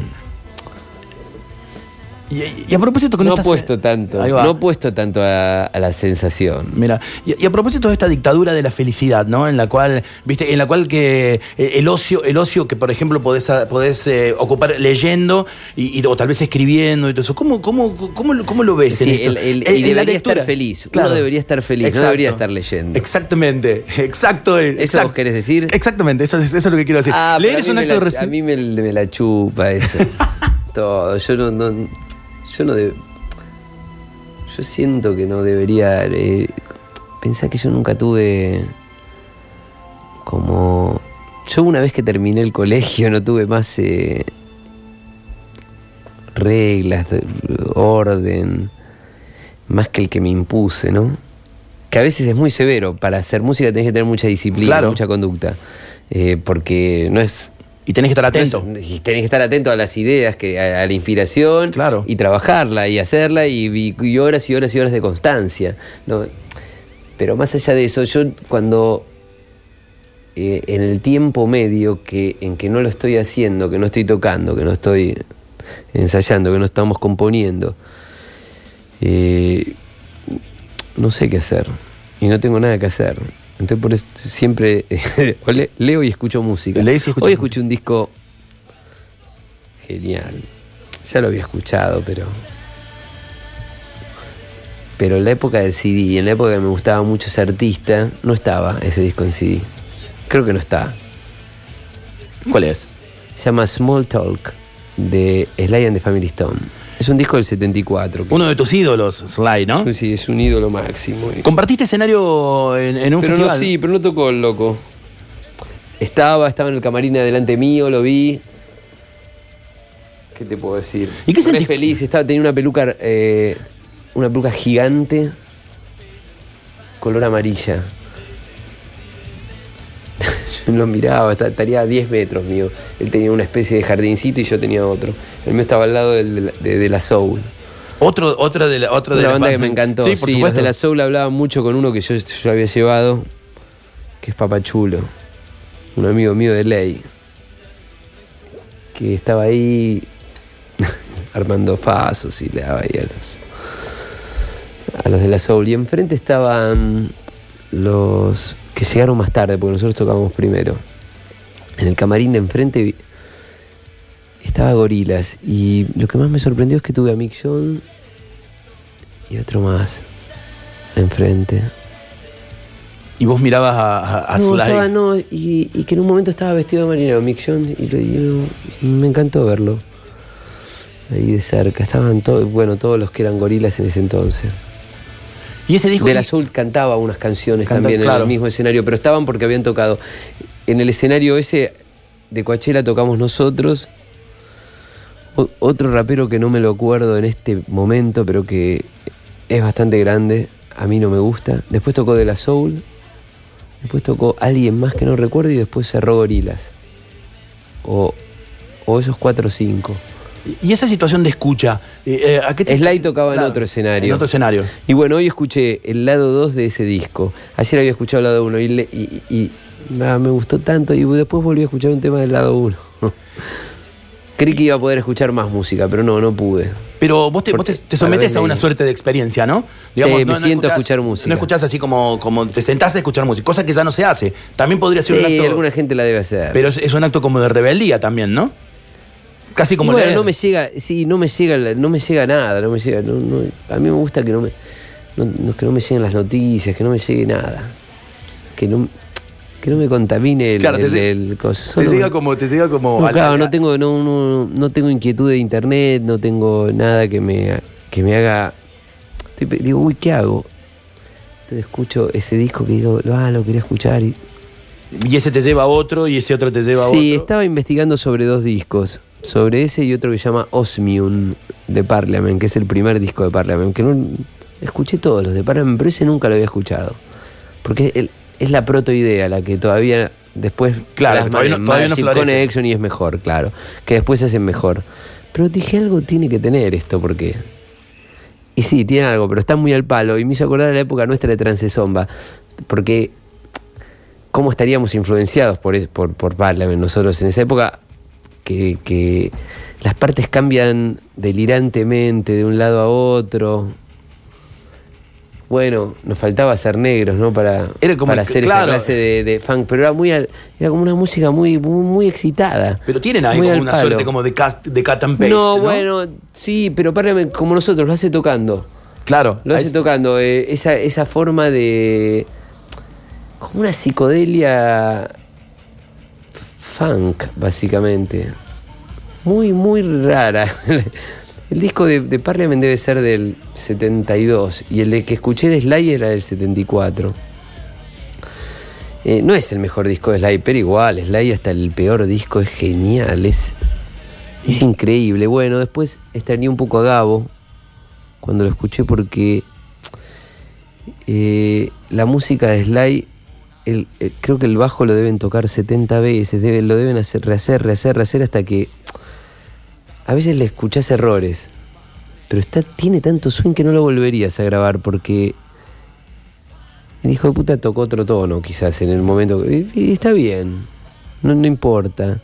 Speaker 2: Y, y a propósito con
Speaker 3: No
Speaker 2: esta.
Speaker 3: puesto tanto. No puesto tanto a, a la sensación.
Speaker 2: Mira, y, y a propósito de esta dictadura de la felicidad, ¿no? En la cual, viste, en la cual que eh, el ocio, el ocio que por ejemplo podés, podés eh, ocupar leyendo y, y- o tal vez escribiendo y todo eso. ¿Cómo, cómo, cómo, lo- cómo lo ves? en
Speaker 3: Sí,
Speaker 2: esto?
Speaker 3: el- el-
Speaker 2: Eh,
Speaker 3: y
Speaker 2: en
Speaker 3: debería estar feliz.
Speaker 2: Claro.
Speaker 3: Uno debería estar feliz,
Speaker 2: Exacto.
Speaker 3: no debería estar leyendo.
Speaker 2: Exactamente, exacto. es-
Speaker 3: ¿Eso
Speaker 2: exact-
Speaker 3: vos querés decir?
Speaker 2: Exactamente, eso es, eso es lo que quiero decir.
Speaker 3: Ah,
Speaker 2: Leer es un acto de
Speaker 3: la- A mí me, me la chupa eso. Todo. Yo no, no- yo no de- yo siento que no debería. Eh, pensá que yo nunca tuve como. Yo una vez que terminé el colegio no tuve más eh, reglas, de- orden, más que el que me impuse, ¿no? Que a veces es muy severo. Para hacer música tenés que tener mucha disciplina,
Speaker 2: Claro.
Speaker 3: mucha conducta. Eh, porque no es
Speaker 2: Y tenés que estar atento.
Speaker 3: y tenés que estar atento a las ideas, que, a, a la inspiración,
Speaker 2: Claro.
Speaker 3: y trabajarla, y hacerla, y horas y horas y horas de constancia. ¿no? Pero más allá de eso, yo cuando eh, en el tiempo medio que, en que no lo estoy haciendo, que no estoy tocando, que no estoy ensayando, que no estamos componiendo, eh, no sé qué hacer. Y no tengo nada que hacer. Entonces por eso siempre le- leo y escucho música.
Speaker 2: Lees y escuchas
Speaker 3: Hoy
Speaker 2: música.
Speaker 3: escuché un disco genial. Ya lo había escuchado, pero. Pero en la época del CD y en la época que me gustaba mucho ese artista, no estaba ese disco en CD. Creo que no está.
Speaker 2: ¿Cuál es?
Speaker 3: Se llama Small Talk de Sly and the Family Stone. Es un disco del 74. que
Speaker 2: Uno de tus ídolos, Sly, ¿no?
Speaker 3: sí, es un ídolo máximo.
Speaker 2: ¿Compartiste escenario en, en un
Speaker 3: Pero no,
Speaker 2: festival?
Speaker 3: sí, pero no tocó el loco. Estaba, estaba en el camarín adelante mío, lo vi. ¿Qué te puedo decir?
Speaker 2: ¿Y qué sentís?
Speaker 3: feliz, estaba, tenía una peluca, eh, una peluca gigante, color amarilla. Yo lo miraba, esta- estaría a 10 metros mío. Él tenía una especie de jardincito y yo tenía otro. El mío estaba al lado del- de, la- de- de la Soul.
Speaker 2: Otro, otra de la, otra de
Speaker 3: Una
Speaker 2: las
Speaker 3: banda que me encantó.
Speaker 2: Sí,
Speaker 3: Sí,
Speaker 2: por
Speaker 3: los
Speaker 2: supuesto.
Speaker 3: de la Soul hablaban mucho con uno que yo, yo había llevado, que es Papachulo, un amigo mío de ley, que estaba ahí armando fasos y le daba ahí a los, a los de la Soul. Y enfrente estaban los que llegaron más tarde, porque nosotros tocamos primero. En el camarín de enfrente estaba Gorilas y lo que más me sorprendió es que tuve a Mick Jones y otro más enfrente.
Speaker 2: Y vos mirabas a, a-
Speaker 3: no,
Speaker 2: Sly.
Speaker 3: estaba, no, y, y que en un momento estaba vestido de marinero, Mick Jones, y, lo- y lo- me encantó verlo. Ahí de cerca. Estaban todos, bueno, todos los que eran gorilas en ese entonces.
Speaker 2: Y ese disco.
Speaker 3: De la Soul cantaba unas canciones
Speaker 2: Canta-
Speaker 3: también en el mismo escenario, pero estaban porque habían tocado. En el escenario ese de Coachella tocamos nosotros. O- otro rapero que no me lo acuerdo en este momento, pero que es bastante grande, a mí no me gusta. Después tocó De La Soul. Después tocó alguien más que no recuerdo y después cerró Gorilas. O, o esos cuatro o cinco.
Speaker 2: Y esa situación de escucha, eh, eh, ¿a qué te-
Speaker 3: Sly tocaba
Speaker 2: Claro,
Speaker 3: en otro escenario.
Speaker 2: En otro escenario.
Speaker 3: Y bueno, hoy escuché el lado 2 de ese disco. Ayer había escuchado el lado 1 y, le- y- y- ah, me gustó tanto y después volví a escuchar un tema del lado 1. Creí que iba a poder escuchar más música, pero no, no pude.
Speaker 2: Pero vos te, vos
Speaker 3: Porque
Speaker 2: te- te sometes a una suerte de experiencia, ¿no?
Speaker 3: me siento a escuchar música.
Speaker 2: No escuchás así como, como te sentás a escuchar música, cosa que ya no se hace. También podría ser un
Speaker 3: Sí,
Speaker 2: acto.
Speaker 3: alguna gente la debe hacer.
Speaker 2: Pero es, es un acto como de rebeldía también, ¿no? Casi
Speaker 3: Y
Speaker 2: como
Speaker 3: bueno, no me llega, sí, no me llega, no me llega nada, no me llega, no- no- a mí me gusta que no me, no- que no me lleguen las noticias, que no me llegue nada, que no, que no me contamine el,
Speaker 2: Claro, te
Speaker 3: el-.
Speaker 2: Te llega como, te llega como.
Speaker 3: No,
Speaker 2: la-
Speaker 3: claro, no tengo, no, no, no tengo inquietud de internet, no tengo nada que me, que me haga. estoy digo, uy, ¿qué hago? Entonces escucho ese disco que digo, ah, lo quería escuchar. Y,
Speaker 2: Y ese te lleva a otro y ese otro te lleva a
Speaker 3: sí,
Speaker 2: otro.
Speaker 3: estaba investigando sobre dos discos. Sobre ese y otro que se llama Osmium de Parliament, que es el primer disco de Parliament. Que no, escuché todos los de Parliament, pero ese nunca lo había escuchado. Porque es la protoidea la que todavía después
Speaker 2: Claro, todavía no- todavía no.
Speaker 3: Connection y es mejor, claro. Que después se hacen mejor. Pero dije, algo tiene que tener esto, porque. Y sí, tiene algo, pero está muy al palo. Y me hizo acordar a la época nuestra de Transesomba. Porque. ¿Cómo estaríamos influenciados por, por, por Parliament nosotros en esa época? Que, que las partes cambian delirantemente de un lado a otro. Bueno, nos faltaba ser negros, ¿no? Para,
Speaker 2: Era como
Speaker 3: para
Speaker 2: el-
Speaker 3: hacer
Speaker 2: claro.
Speaker 3: esa clase de, de funk, pero era muy al- era como una música muy, muy, muy excitada.
Speaker 2: Pero tienen ahí como una
Speaker 3: palo.
Speaker 2: suerte como de, cast, de cut and paste.
Speaker 3: no,
Speaker 2: No,
Speaker 3: bueno, sí, pero Parliament como nosotros lo hace tocando.
Speaker 2: Claro.
Speaker 3: Lo hace
Speaker 2: ahí-
Speaker 3: tocando, eh, esa, esa forma de. como una psicodelia funk, básicamente. Muy, muy rara. El disco de, Parliament debe ser del 72 y el de que escuché de Sly era del 74. Eh, no es el mejor disco de Sly, pero igual, Sly hasta el peor disco es genial, es, es increíble. Bueno, después extrañé un poco a Gabo cuando lo escuché porque eh, la música de Sly, eh, creo que el bajo lo deben tocar 70 veces, lo deben hacer, rehacer, rehacer, rehacer hasta que a veces le escuchás errores, pero está, tiene tanto swing que no lo volverías a grabar porque el hijo de puta tocó otro tono quizás en el momento, y, y está bien, no, no importa.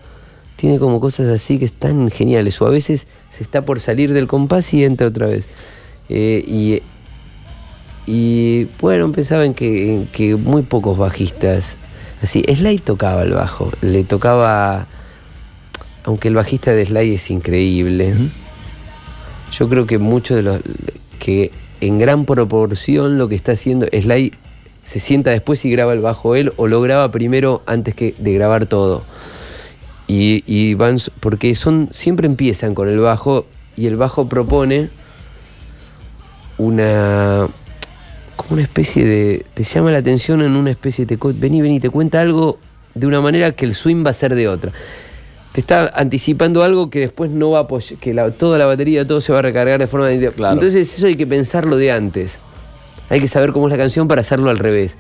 Speaker 3: Tiene como cosas así que están geniales, o a veces se está por salir del compás y entra otra vez. Eh, y Y bueno, pensaba en que, en que muy pocos bajistas. Así, Sly tocaba el bajo, le tocaba. Aunque el bajista de Sly es increíble, yo creo que muchos de los. que en gran proporción lo que está haciendo Sly se sienta después y graba el bajo él o lo graba primero antes que de grabar todo. Y, y van, porque son, siempre empiezan con el bajo y el bajo propone una como una especie de te llama la atención en una especie de te, vení vení te cuenta algo de una manera que el swing va a ser de otra. Te está anticipando algo que después no va a apoyar, que la, toda la batería todo se va a recargar de forma de,
Speaker 2: Claro.
Speaker 3: entonces eso hay que pensarlo de antes. Hay que saber cómo es la canción para hacerlo al revés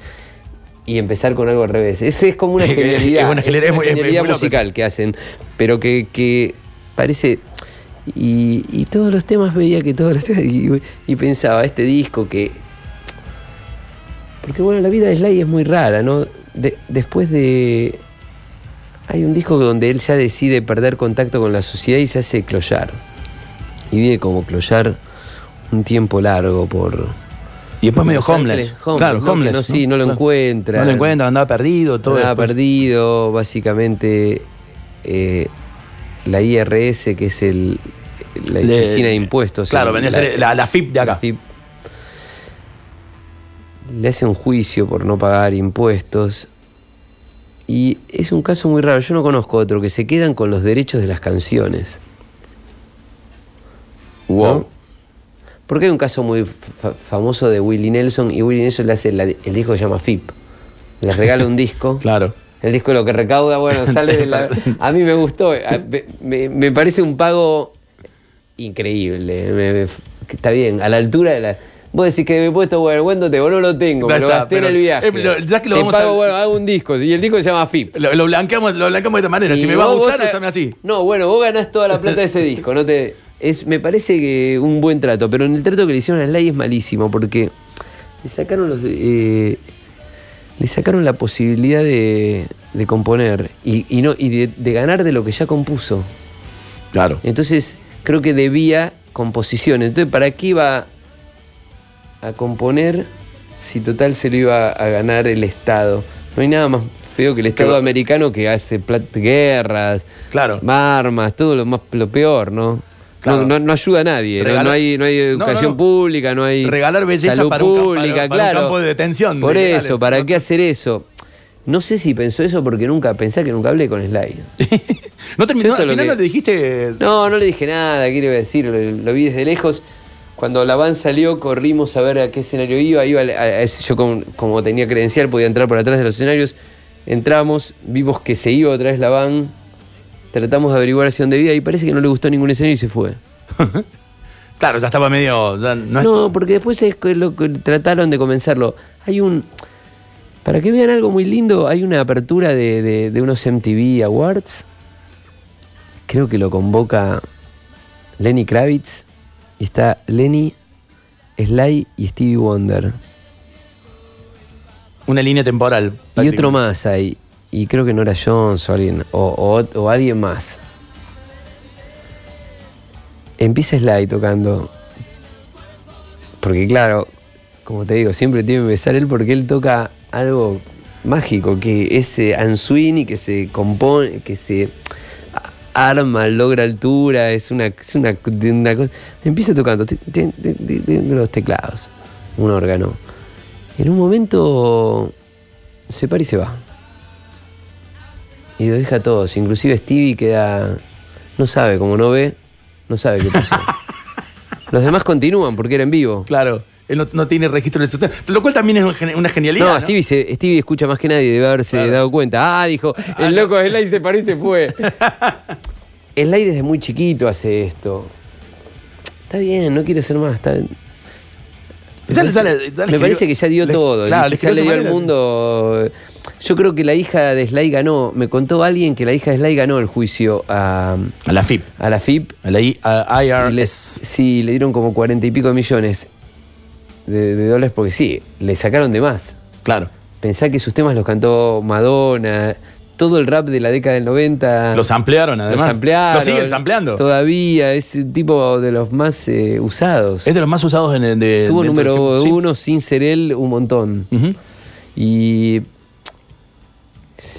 Speaker 3: y empezar con algo al revés. Ese es como una
Speaker 2: Es que- es
Speaker 3: genialidad
Speaker 2: una genialidad,
Speaker 3: una
Speaker 2: es muy- muy
Speaker 3: genialidad musical que hacen pero que, que parece y, y todos los temas veía que todos los temas y, y pensaba este disco que porque bueno la vida de Sly es muy rara no De- después de hay un disco donde él ya decide perder contacto con la sociedad y se hace cloyar y vive como cloyar un tiempo largo por
Speaker 2: Y después medio homeless. Claro, homeless.
Speaker 3: no, sí, no lo
Speaker 2: Claro.
Speaker 3: encuentran.
Speaker 2: No lo encuentran, andaba perdido, todo. Después.
Speaker 3: perdido, básicamente eh, la IRS, que es el, la oficina de impuestos.
Speaker 2: Claro, venía a ser la, la FIP de acá.
Speaker 3: la FIP, le hace un juicio por no pagar impuestos. Y es un caso muy raro. Yo no conozco otro que se quedan con los derechos de las canciones.
Speaker 2: Wow.
Speaker 3: ¿no? Porque hay un caso muy fa- famoso de Willie Nelson y Willie Nelson le hace la- el disco que se llama FIP. Les regala un disco.
Speaker 2: Claro.
Speaker 3: El disco lo que recauda, bueno, sale de la... A mí me gustó, a- me, parece un pago increíble. me- me- que está bien, a la altura de la... Vos decís que me he puesto, bueno, bueno, te no lo tengo,
Speaker 2: está,
Speaker 3: gasté en
Speaker 2: pero-
Speaker 3: el viaje.
Speaker 2: eh, lo- ya que lo
Speaker 3: te
Speaker 2: vamos
Speaker 3: pago,
Speaker 2: a-
Speaker 3: bueno, hago un disco, y el disco se llama FIP.
Speaker 2: Lo, lo blanqueamos, lo blanqueamos de esta manera.
Speaker 3: Y
Speaker 2: si me vas a
Speaker 3: vos- vos
Speaker 2: usar, usame así.
Speaker 3: No, bueno, vos ganás toda la plata de ese disco, no te. Es, me parece que un buen trato, pero en el trato que le hicieron a Sly es malísimo, porque le sacaron los eh, le sacaron la posibilidad de, de componer y, y no, y de, de ganar de lo que ya compuso.
Speaker 2: Claro.
Speaker 3: Entonces, creo que debía composición. Entonces, ¿para qué iba a componer si total se lo iba a ganar el Estado? No hay nada más feo que el Estado americano que hace guerras,
Speaker 2: Claro.
Speaker 3: armas, todo lo más lo peor, ¿no?
Speaker 2: Claro.
Speaker 3: No, no- no ayuda a nadie, ¿no?
Speaker 2: Regalar-
Speaker 3: no, hay, no hay
Speaker 2: No,
Speaker 3: educación pública, no hay
Speaker 2: Regalar belleza
Speaker 3: salud
Speaker 2: para un campo-
Speaker 3: pública,
Speaker 2: para- para un
Speaker 3: claro.
Speaker 2: campo de detención
Speaker 3: Por
Speaker 2: de
Speaker 3: eso, ¿para qué hacer eso? No sé si pensó eso porque nunca pensé que nunca hablé con Sly.
Speaker 2: no terminó, al final
Speaker 3: que-
Speaker 2: no le dijiste.
Speaker 3: No, no le dije nada, ¿qué le iba a decir? Lo, lo vi desde lejos. Cuando la van salió, corrimos a ver a qué escenario iba. iba a- a- yo, como tenía credencial, podía entrar por atrás de los escenarios. Entramos, vimos que se iba otra vez la van. Tratamos de averiguar hacia dónde iba y parece que no le gustó ningún escenario y se fue.
Speaker 2: Claro, ya estaba medio. ya no es-
Speaker 3: No, porque después es que lo que trataron de convencerlo. Hay un. Para que vean algo muy lindo, hay una apertura de, de- de unos MTV Awards. Creo que lo convoca Lenny Kravitz. Y está Lenny, Sly y Stevie Wonder.
Speaker 2: Una línea temporal.
Speaker 3: Y otro más hay. Y creo que Nora Jones o alguien. O, o- o alguien más. Empieza Sly tocando. Porque claro, como te digo, siempre tiene que empezar él porque él toca algo mágico, que es eh, answing y que se compone, que se arma, logra altura, es una, es una, cosa. Empieza tocando ti- ti- de, de- de- de los teclados, un órgano. En un momento se para y se va. Y lo deja a todos, inclusive Stevie queda. No sabe, como no ve, no sabe qué pasó. Los demás continúan porque era en vivo.
Speaker 2: Claro. Él no, no tiene registro del sistema. Lo cual también es una genialidad.
Speaker 3: No,
Speaker 2: No,
Speaker 3: Stevie, se- Stevie escucha más que nadie, debe haberse
Speaker 2: Claro.
Speaker 3: dado cuenta. Ah, dijo, el loco de Sly se paró y se fue. Sly desde muy chiquito hace esto. Está bien, no quiere hacer más. Está...
Speaker 2: Ya le- ya le- ya le
Speaker 3: Me parece que ya dio
Speaker 2: le-
Speaker 3: todo.
Speaker 2: claro,
Speaker 3: ya le dio al mundo. Yo creo que la hija de Sly ganó. Me contó alguien que la hija de Sly ganó el juicio a,
Speaker 2: A la FIP.
Speaker 3: a la FIP
Speaker 2: A la I- a
Speaker 3: y le-
Speaker 2: IRS.
Speaker 3: sí, le dieron como cuarenta y pico de millones de, de dólares porque sí, le sacaron de más.
Speaker 2: Claro.
Speaker 3: Pensá que sus temas los cantó Madonna, todo el rap de la década del 90.
Speaker 2: Los ampliaron además.
Speaker 3: Los ampliaron.
Speaker 2: Lo siguen ampliando.
Speaker 3: Todavía, es tipo de los más eh, usados.
Speaker 2: Es de los más usados en el de.
Speaker 3: Tuvo número
Speaker 2: hop, sí.
Speaker 3: uno sin ser él un montón. Y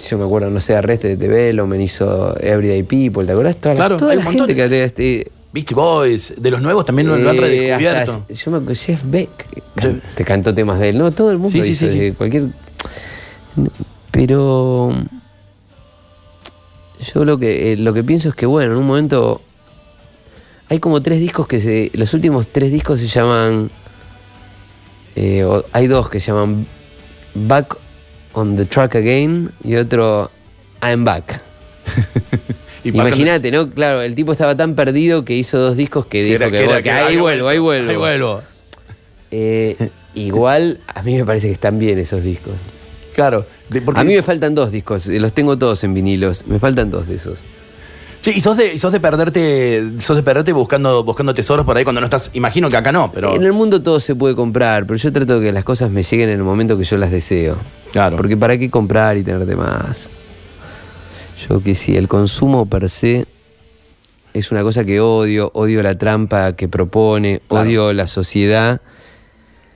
Speaker 3: yo me acuerdo, no sé, Arrested Development hizo Everyday People, ¿te acordás? Toda la,
Speaker 2: Claro,
Speaker 3: toda
Speaker 2: hay
Speaker 3: la gente que este,
Speaker 2: Beastie Boys, de los nuevos también lo, lo han
Speaker 3: eh,
Speaker 2: redescubierto.
Speaker 3: hasta- yo me acuerdo, Jeff Beck can- te cantó temas de él, ¿no? Todo el mundo
Speaker 2: Sí, sí,
Speaker 3: hizo
Speaker 2: sí.
Speaker 3: cualquier. Pero yo lo que eh, lo que pienso es que bueno, en un momento hay como tres discos que se. Los últimos tres discos se llaman. eh, o- hay dos que se llaman Back on the Track Again y otro I'm Back. Imagínate, ¿no? Claro, el tipo estaba tan perdido que hizo dos discos que dijo
Speaker 2: era-
Speaker 3: que,
Speaker 2: era-
Speaker 3: que ahí vuelvo, ahí vuelvo.
Speaker 2: Ahí vuelvo.
Speaker 3: Eh, igual, a mí me parece que están bien esos discos.
Speaker 2: Claro. de- porque-
Speaker 3: A mí me faltan dos discos, eh, los tengo todos en vinilos, me faltan dos de esos.
Speaker 2: Sí, y sos de, y sos de perderte, sos de perderte buscando, buscando tesoros por ahí cuando no estás. Imagino que acá no, pero.
Speaker 3: En el mundo todo se puede comprar, pero yo trato de que las cosas me lleguen en el momento que yo las deseo.
Speaker 2: Claro.
Speaker 3: Porque para qué comprar y tener de más. Yo que sí, el consumo per se es una cosa que odio, odio la trampa que propone,
Speaker 2: Claro.
Speaker 3: odio la sociedad.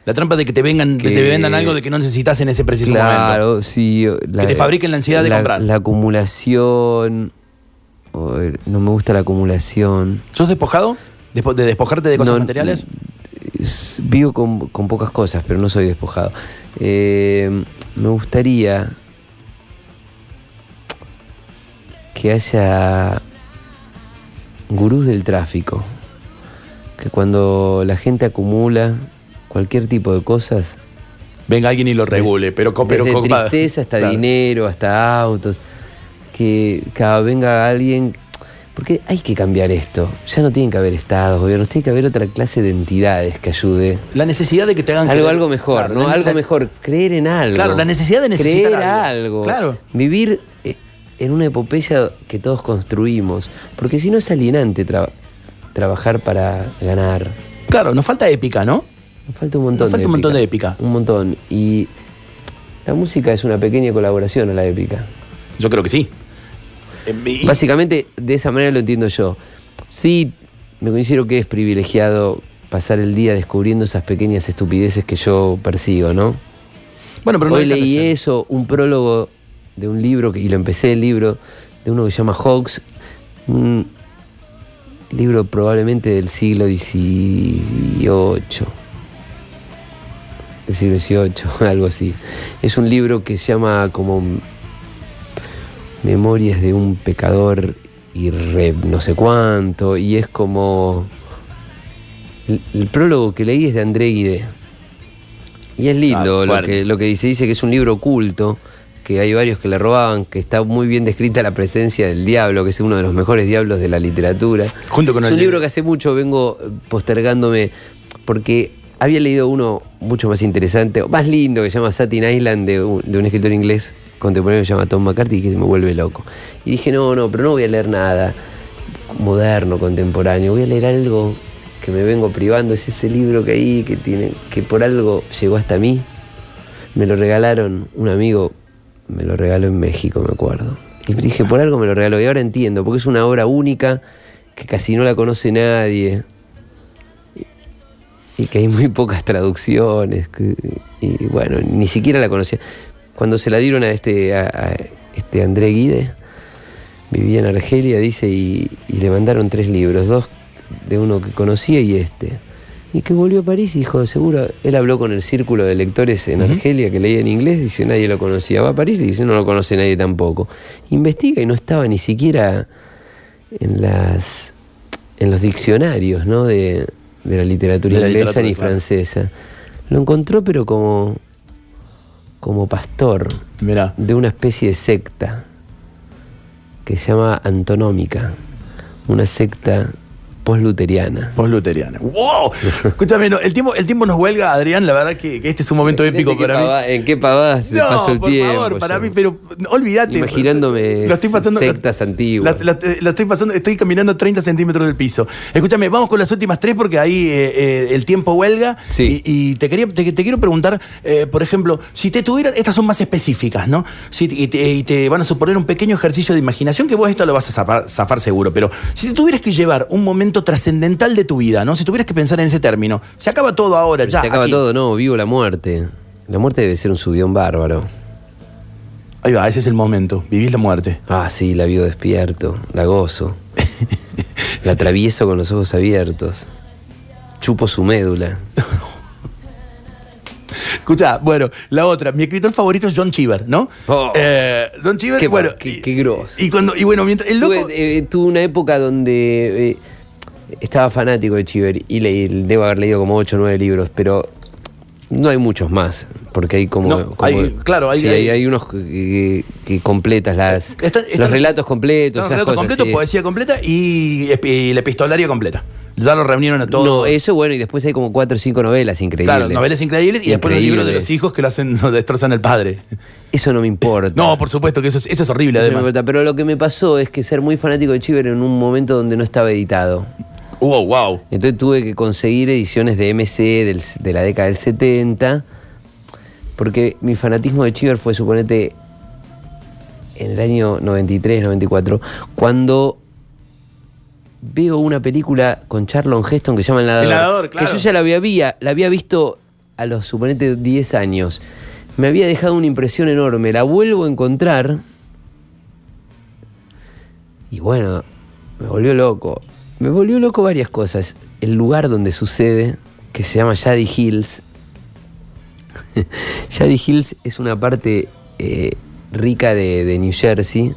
Speaker 2: La trampa de que te vengan, que
Speaker 3: Que-
Speaker 2: te vendan algo de que no necesitas en ese preciso momento.
Speaker 3: Claro, sí.
Speaker 2: Que te fabriquen la ansiedad de comprar.
Speaker 3: La acumulación. no me gusta la acumulación.
Speaker 2: ¿Sos despojado? Despo- ¿De despojarte de cosas
Speaker 3: No,
Speaker 2: materiales?
Speaker 3: es- vivo con, con pocas cosas, pero no soy despojado. Eh, me gustaría que haya gurús del tráfico. Que cuando la gente acumula cualquier tipo de cosas,
Speaker 2: Venga alguien y lo regule, pero, pero
Speaker 3: desde tristeza hasta
Speaker 2: Claro.
Speaker 3: dinero, hasta autos, que cada venga alguien, porque hay que cambiar esto. Ya no tienen que haber estados, gobiernos, tiene que haber otra clase de entidades que ayude.
Speaker 2: La necesidad de que te hagan
Speaker 3: Algo,
Speaker 2: creer-
Speaker 3: algo mejor,
Speaker 2: Claro,
Speaker 3: ¿no?
Speaker 2: la-
Speaker 3: algo mejor, creer en algo.
Speaker 2: Claro, la necesidad de necesitar
Speaker 3: creer
Speaker 2: algo.
Speaker 3: algo.
Speaker 2: Claro.
Speaker 3: Vivir en una epopeya que todos construimos, porque si no es alienante tra- trabajar para ganar.
Speaker 2: Claro, nos falta épica, ¿no?
Speaker 3: Nos falta un montón
Speaker 2: Nos falta
Speaker 3: de
Speaker 2: un montón
Speaker 3: épica.
Speaker 2: de épica.
Speaker 3: Un montón. Y la música es una pequeña colaboración a la épica.
Speaker 2: Yo creo que sí. Eh,
Speaker 3: Básicamente, de esa manera lo entiendo yo. Sí, me considero que es privilegiado pasar el día descubriendo esas pequeñas estupideces que yo persigo, ¿no?
Speaker 2: bueno, pero no
Speaker 3: Hoy leí eso, un prólogo de un libro, y lo empecé el libro, de uno que se llama Hawks, un libro probablemente del siglo XVIII, del siglo XVIII, algo así. Es un libro que se llama como Memorias de un pecador y re no sé cuánto, y es como... El, el prólogo que leí es de André Guide. Y es lindo
Speaker 2: Ah,
Speaker 3: lo, que, lo que dice. Dice que es un libro oculto, que hay varios que le robaban, que está muy bien descrita la presencia del diablo, que es uno de los mejores diablos de la literatura.
Speaker 2: Junto con
Speaker 3: es un libro que hace mucho vengo eh, postergándome, porque había leído uno mucho más interesante, más lindo, que se llama Satin Island, de un, de un escritor inglés contemporáneo que se llama Tom McCarthy, que se me vuelve loco. Y dije, no, no, pero no voy a leer nada moderno, contemporáneo, voy a leer algo que me vengo privando, es ese libro que hay, que tiene, que por algo llegó hasta mí. Me lo regalaron, un amigo me lo regaló en México, me acuerdo. Y dije, por algo me lo regaló, y ahora entiendo, porque es una obra única que casi no la conoce nadie. Y que hay muy pocas traducciones. y bueno, ni siquiera la conocía. Cuando se la dieron a este, a este André Guide, vivía en Argelia, dice, y, y le mandaron tres libros, dos de uno que conocía y este. Y que volvió a París y dijo, seguro, él habló con el círculo de lectores en Argelia que leía en inglés, dice, nadie lo conocía. Va a París y dice, no lo conoce nadie tampoco. Investiga y no estaba ni siquiera en las en los diccionarios, ¿no? De, de la literatura
Speaker 2: De la
Speaker 3: inglesa
Speaker 2: literatura,
Speaker 3: ni
Speaker 2: claro.
Speaker 3: francesa. Lo encontró pero como como pastor
Speaker 2: Mirá.
Speaker 3: de una especie de secta que se llama Antonómica, una secta Postluteriana.
Speaker 2: Postluteriana. ¡Wow! Escúchame, no, el, tiempo, el tiempo nos huelga, Adrián. La verdad que, que este es un momento épico
Speaker 3: ¿En qué
Speaker 2: para mí.
Speaker 3: ¿En qué pavadas se
Speaker 2: No,
Speaker 3: pasó el
Speaker 2: por
Speaker 3: tiempo?
Speaker 2: favor, para
Speaker 3: yo?
Speaker 2: mí, pero olvídate.
Speaker 3: Imaginándome
Speaker 2: Lo estoy pasando.
Speaker 3: sectas antiguas.
Speaker 2: La estoy pasando, estoy caminando 30 centímetros del piso. Escúchame, vamos con las últimas tres porque ahí eh, eh, el tiempo huelga.
Speaker 3: Sí.
Speaker 2: Y, y te, quería, te, te quiero preguntar, eh, por ejemplo, si te tuvieras, estas son más específicas, ¿no? Si, y, te, y te van a suponer un pequeño ejercicio de imaginación que vos esto lo vas a zafar, zafar seguro, pero si te tuvieras que llevar un momento trascendental de tu vida, ¿no? Si tuvieras que pensar en ese término, se acaba todo ahora, ya.
Speaker 3: se acaba
Speaker 2: aquí.
Speaker 3: todo, no, vivo la muerte. La muerte debe ser un subión bárbaro.
Speaker 2: Ahí va, ese es el momento. Vivís la muerte.
Speaker 3: Ah, sí, la vivo despierto, la gozo. la atravieso con los ojos abiertos. Chupo su médula.
Speaker 2: Escucha, bueno, la otra, mi escritor favorito es John Cheever, ¿no?
Speaker 3: Oh.
Speaker 2: Eh, John Cheever,
Speaker 3: Qué
Speaker 2: bueno.
Speaker 3: qué- qué grosso.
Speaker 2: Y, cuando, y bueno, mientras. El loco.
Speaker 3: Tuve, eh, tuve una época donde eh, estaba fanático de Chiver y leí, debo haber leído como 8 o 9 libros, pero no hay muchos más, porque hay como...
Speaker 2: No,
Speaker 3: como-
Speaker 2: hay- claro, hay-
Speaker 3: sí,
Speaker 2: hay-
Speaker 3: unos que, que completas las,
Speaker 2: Está- está-
Speaker 3: los relatos completos,
Speaker 2: No,
Speaker 3: esas
Speaker 2: relato
Speaker 3: cosas,
Speaker 2: completo,
Speaker 3: sí.
Speaker 2: poesía completa y, y la epistolaria completa. Ya lo reunieron a todos.
Speaker 3: No, eso bueno, y después hay como cuatro o cinco novelas increíbles.
Speaker 2: Claro, novelas increíbles y después los libros de los hijos que lo hacen, lo destrozan al padre.
Speaker 3: Eso no me importa.
Speaker 2: No, por supuesto que eso es, eso es horrible,
Speaker 3: Eso no me
Speaker 2: además.
Speaker 3: importa, pero lo que me pasó es que ser muy fanático de Chiver en un momento donde no estaba editado.
Speaker 2: Wow, wow.
Speaker 3: Entonces tuve que conseguir ediciones de MC del- de la década del 70, porque mi fanatismo de Chiver fue, suponete, en el año 93, 94, cuando veo una película con Charlon Heston que se llama El Nadador.
Speaker 2: El Nadador, claro.
Speaker 3: Que yo ya la había, había- la había visto a los, suponete, 10 años. Me había dejado una impresión enorme. La vuelvo a encontrar. Y bueno, me volvió loco. Me volvió loco varias cosas. El lugar donde sucede, que se llama Shady Hills. Shady Hills es una parte eh, rica de, New Jersey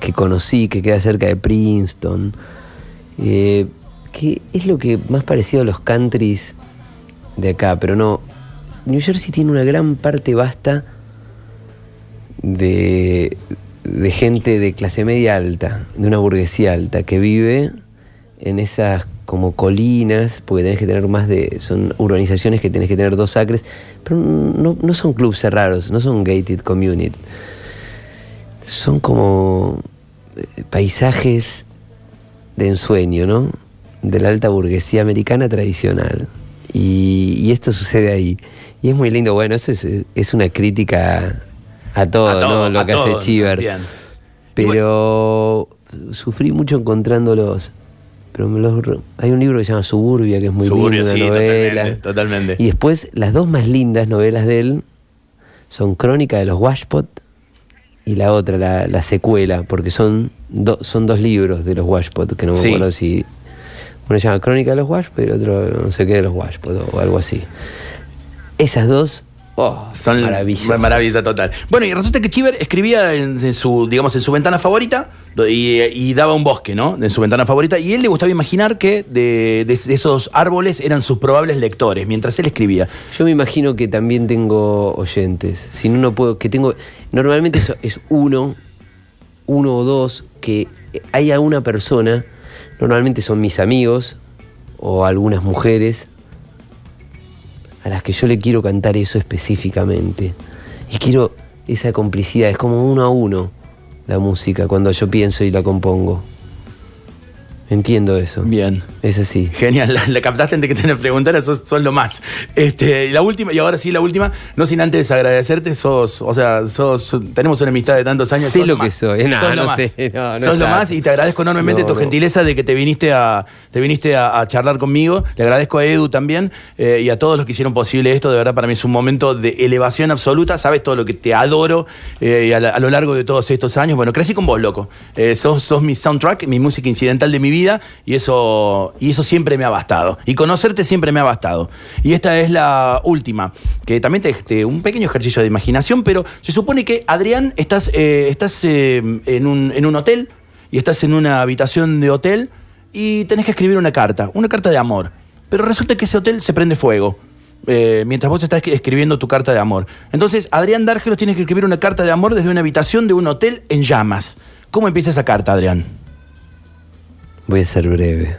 Speaker 3: que conocí, que queda cerca de Princeton. eh, que es lo que más parecido a los countries de acá, pero no. New Jersey tiene una gran parte vasta de gente de clase media alta, de una burguesía alta, que vive en esas como colinas, porque tenés que tener más de. son urbanizaciones que tenés que tener dos acres, pero no, no son clubes cerrados, no son gated community. Son como eh, paisajes de ensueño, ¿no? De la alta burguesía americana tradicional. Y, y esto sucede ahí. Y es muy lindo. Bueno, eso es, es una crítica a todo,
Speaker 2: A todo,
Speaker 3: ¿no? Lo
Speaker 2: a
Speaker 3: que
Speaker 2: todo,
Speaker 3: hace Chiver. Pero sufrí mucho encontrándolos. Pero me los hay un libro que se llama Suburbia, que es muy
Speaker 2: Suburbia,
Speaker 3: lindo, una
Speaker 2: sí,
Speaker 3: novela.
Speaker 2: totalmente, totalmente.
Speaker 3: Y después, las dos más lindas novelas de él son Crónica de los Washpot y la otra, la, la secuela, porque son, do- son dos libros de los Washpot, que no me
Speaker 2: Sí.
Speaker 3: acuerdo si. Uno se llama Crónica de los Washpot y el otro no sé qué de los Washpot o algo así. Esas dos, oh,
Speaker 2: Son maravilla total. Bueno, y resulta que Chiver escribía en, en su, digamos, en su ventana favorita y, daba un bosque, ¿no? En su ventana favorita. Y él le gustaba imaginar que de, esos árboles eran sus probables lectores mientras él escribía.
Speaker 3: Yo me imagino que también tengo oyentes. Si no, no puedo. Que tengo. Normalmente eso es uno, uno o dos, que hay una persona. Normalmente son mis amigos o algunas mujeres a las que yo le quiero cantar eso específicamente. Y quiero esa complicidad. Es como uno a uno la música cuando yo pienso y la compongo. Entiendo eso.
Speaker 2: Bien.
Speaker 3: Es así.
Speaker 2: Genial, la, la captaste antes que te preguntara, sos, sos lo más. Este, la última, y ahora sí la última, no sin antes agradecerte, sos, o sea, sos, tenemos una amistad de tantos años.
Speaker 3: Sé
Speaker 2: sos
Speaker 3: lo que
Speaker 2: más.
Speaker 3: soy. No,
Speaker 2: sos lo más.
Speaker 3: sé, no, no
Speaker 2: sos lo más y te agradezco enormemente
Speaker 3: No,
Speaker 2: tu gentileza de que te viniste a, te viniste a, a charlar conmigo. Le agradezco a Edu también eh, y a todos los que hicieron posible esto. De verdad, para mí es un momento de elevación absoluta. Sabes todo lo que te adoro eh, y a, la- a lo largo de todos estos años. Bueno, crecí con vos, loco. Eh, sos, sos mi soundtrack, mi música incidental de mi vida y eso, y eso siempre me ha bastado. Y conocerte siempre me ha bastado. Y esta es la última, que también te, te- un pequeño ejercicio de imaginación, pero se supone que, Adrián, estás, eh, estás eh, en, un, en un hotel y estás en una habitación de hotel y tenés que escribir una carta, una carta de amor. Pero resulta que ese hotel se prende fuego. eh, mientras vos estás escribiendo tu carta de amor. Entonces, Adrián Dárgelos tiene que escribir una carta de amor desde una habitación de un hotel en llamas. ¿Cómo empieza esa carta, Adrián?
Speaker 3: Voy a ser breve.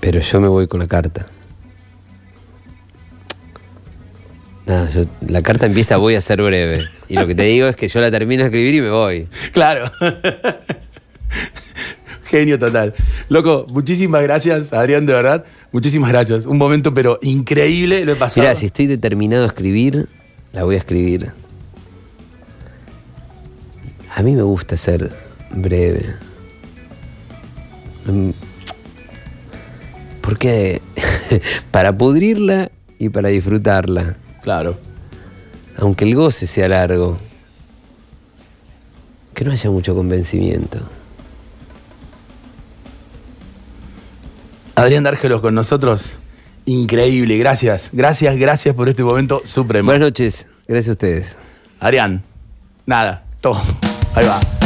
Speaker 3: Pero yo me voy con la carta. Nada, yo- la carta empieza voy a ser breve. Y lo que te digo es que yo la termino de escribir y me voy.
Speaker 2: Claro. Genio total. Loco, muchísimas gracias, Adrián, de verdad. Muchísimas gracias. Un momento, pero increíble, lo he pasado.
Speaker 3: Mirá, si estoy determinado a escribir, la voy a escribir. A mí me gusta ser breve. Mm, Porque para pudrirla y para disfrutarla,
Speaker 2: Claro.
Speaker 3: aunque el goce sea largo, que no haya mucho convencimiento.
Speaker 2: Adrián Dárgelos con nosotros. Increíble, gracias. Gracias, gracias por este momento supremo.
Speaker 3: Buenas noches, gracias a ustedes.
Speaker 2: Adrián, nada, todo. Ahí va.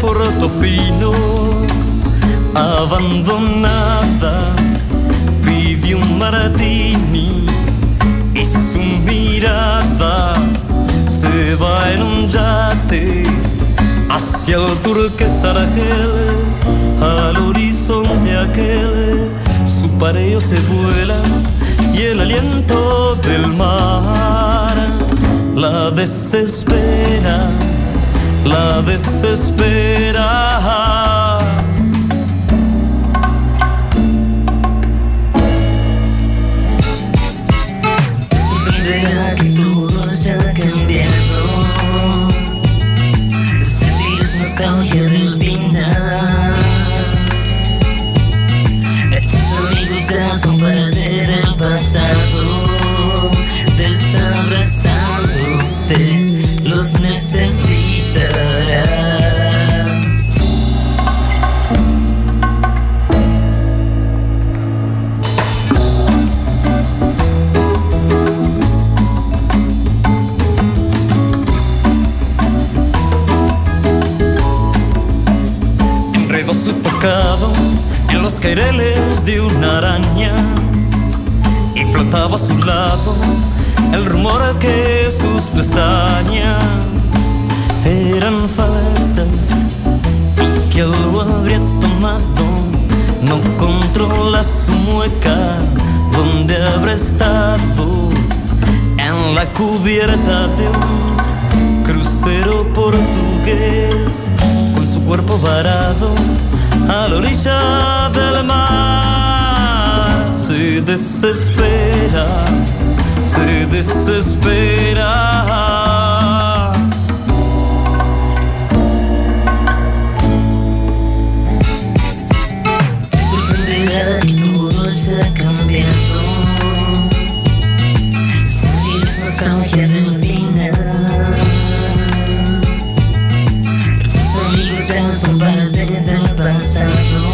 Speaker 4: Portofino. Abandonada, pidió un martini y su mirada se va en un yate hacia el turquesa Argel, al horizonte aquel, su pareo se vuela y el aliento del mar la desespera, la desespera. Caireles de una araña. Y flotaba a su lado el rumor que sus pestañas eran falsas y que lo habría tomado. No controla su mueca donde habrá estado en la cubierta de un crucero portugués con su cuerpo varado a la orilla del mar. Se desespera, se desespera.
Speaker 5: Del pasado.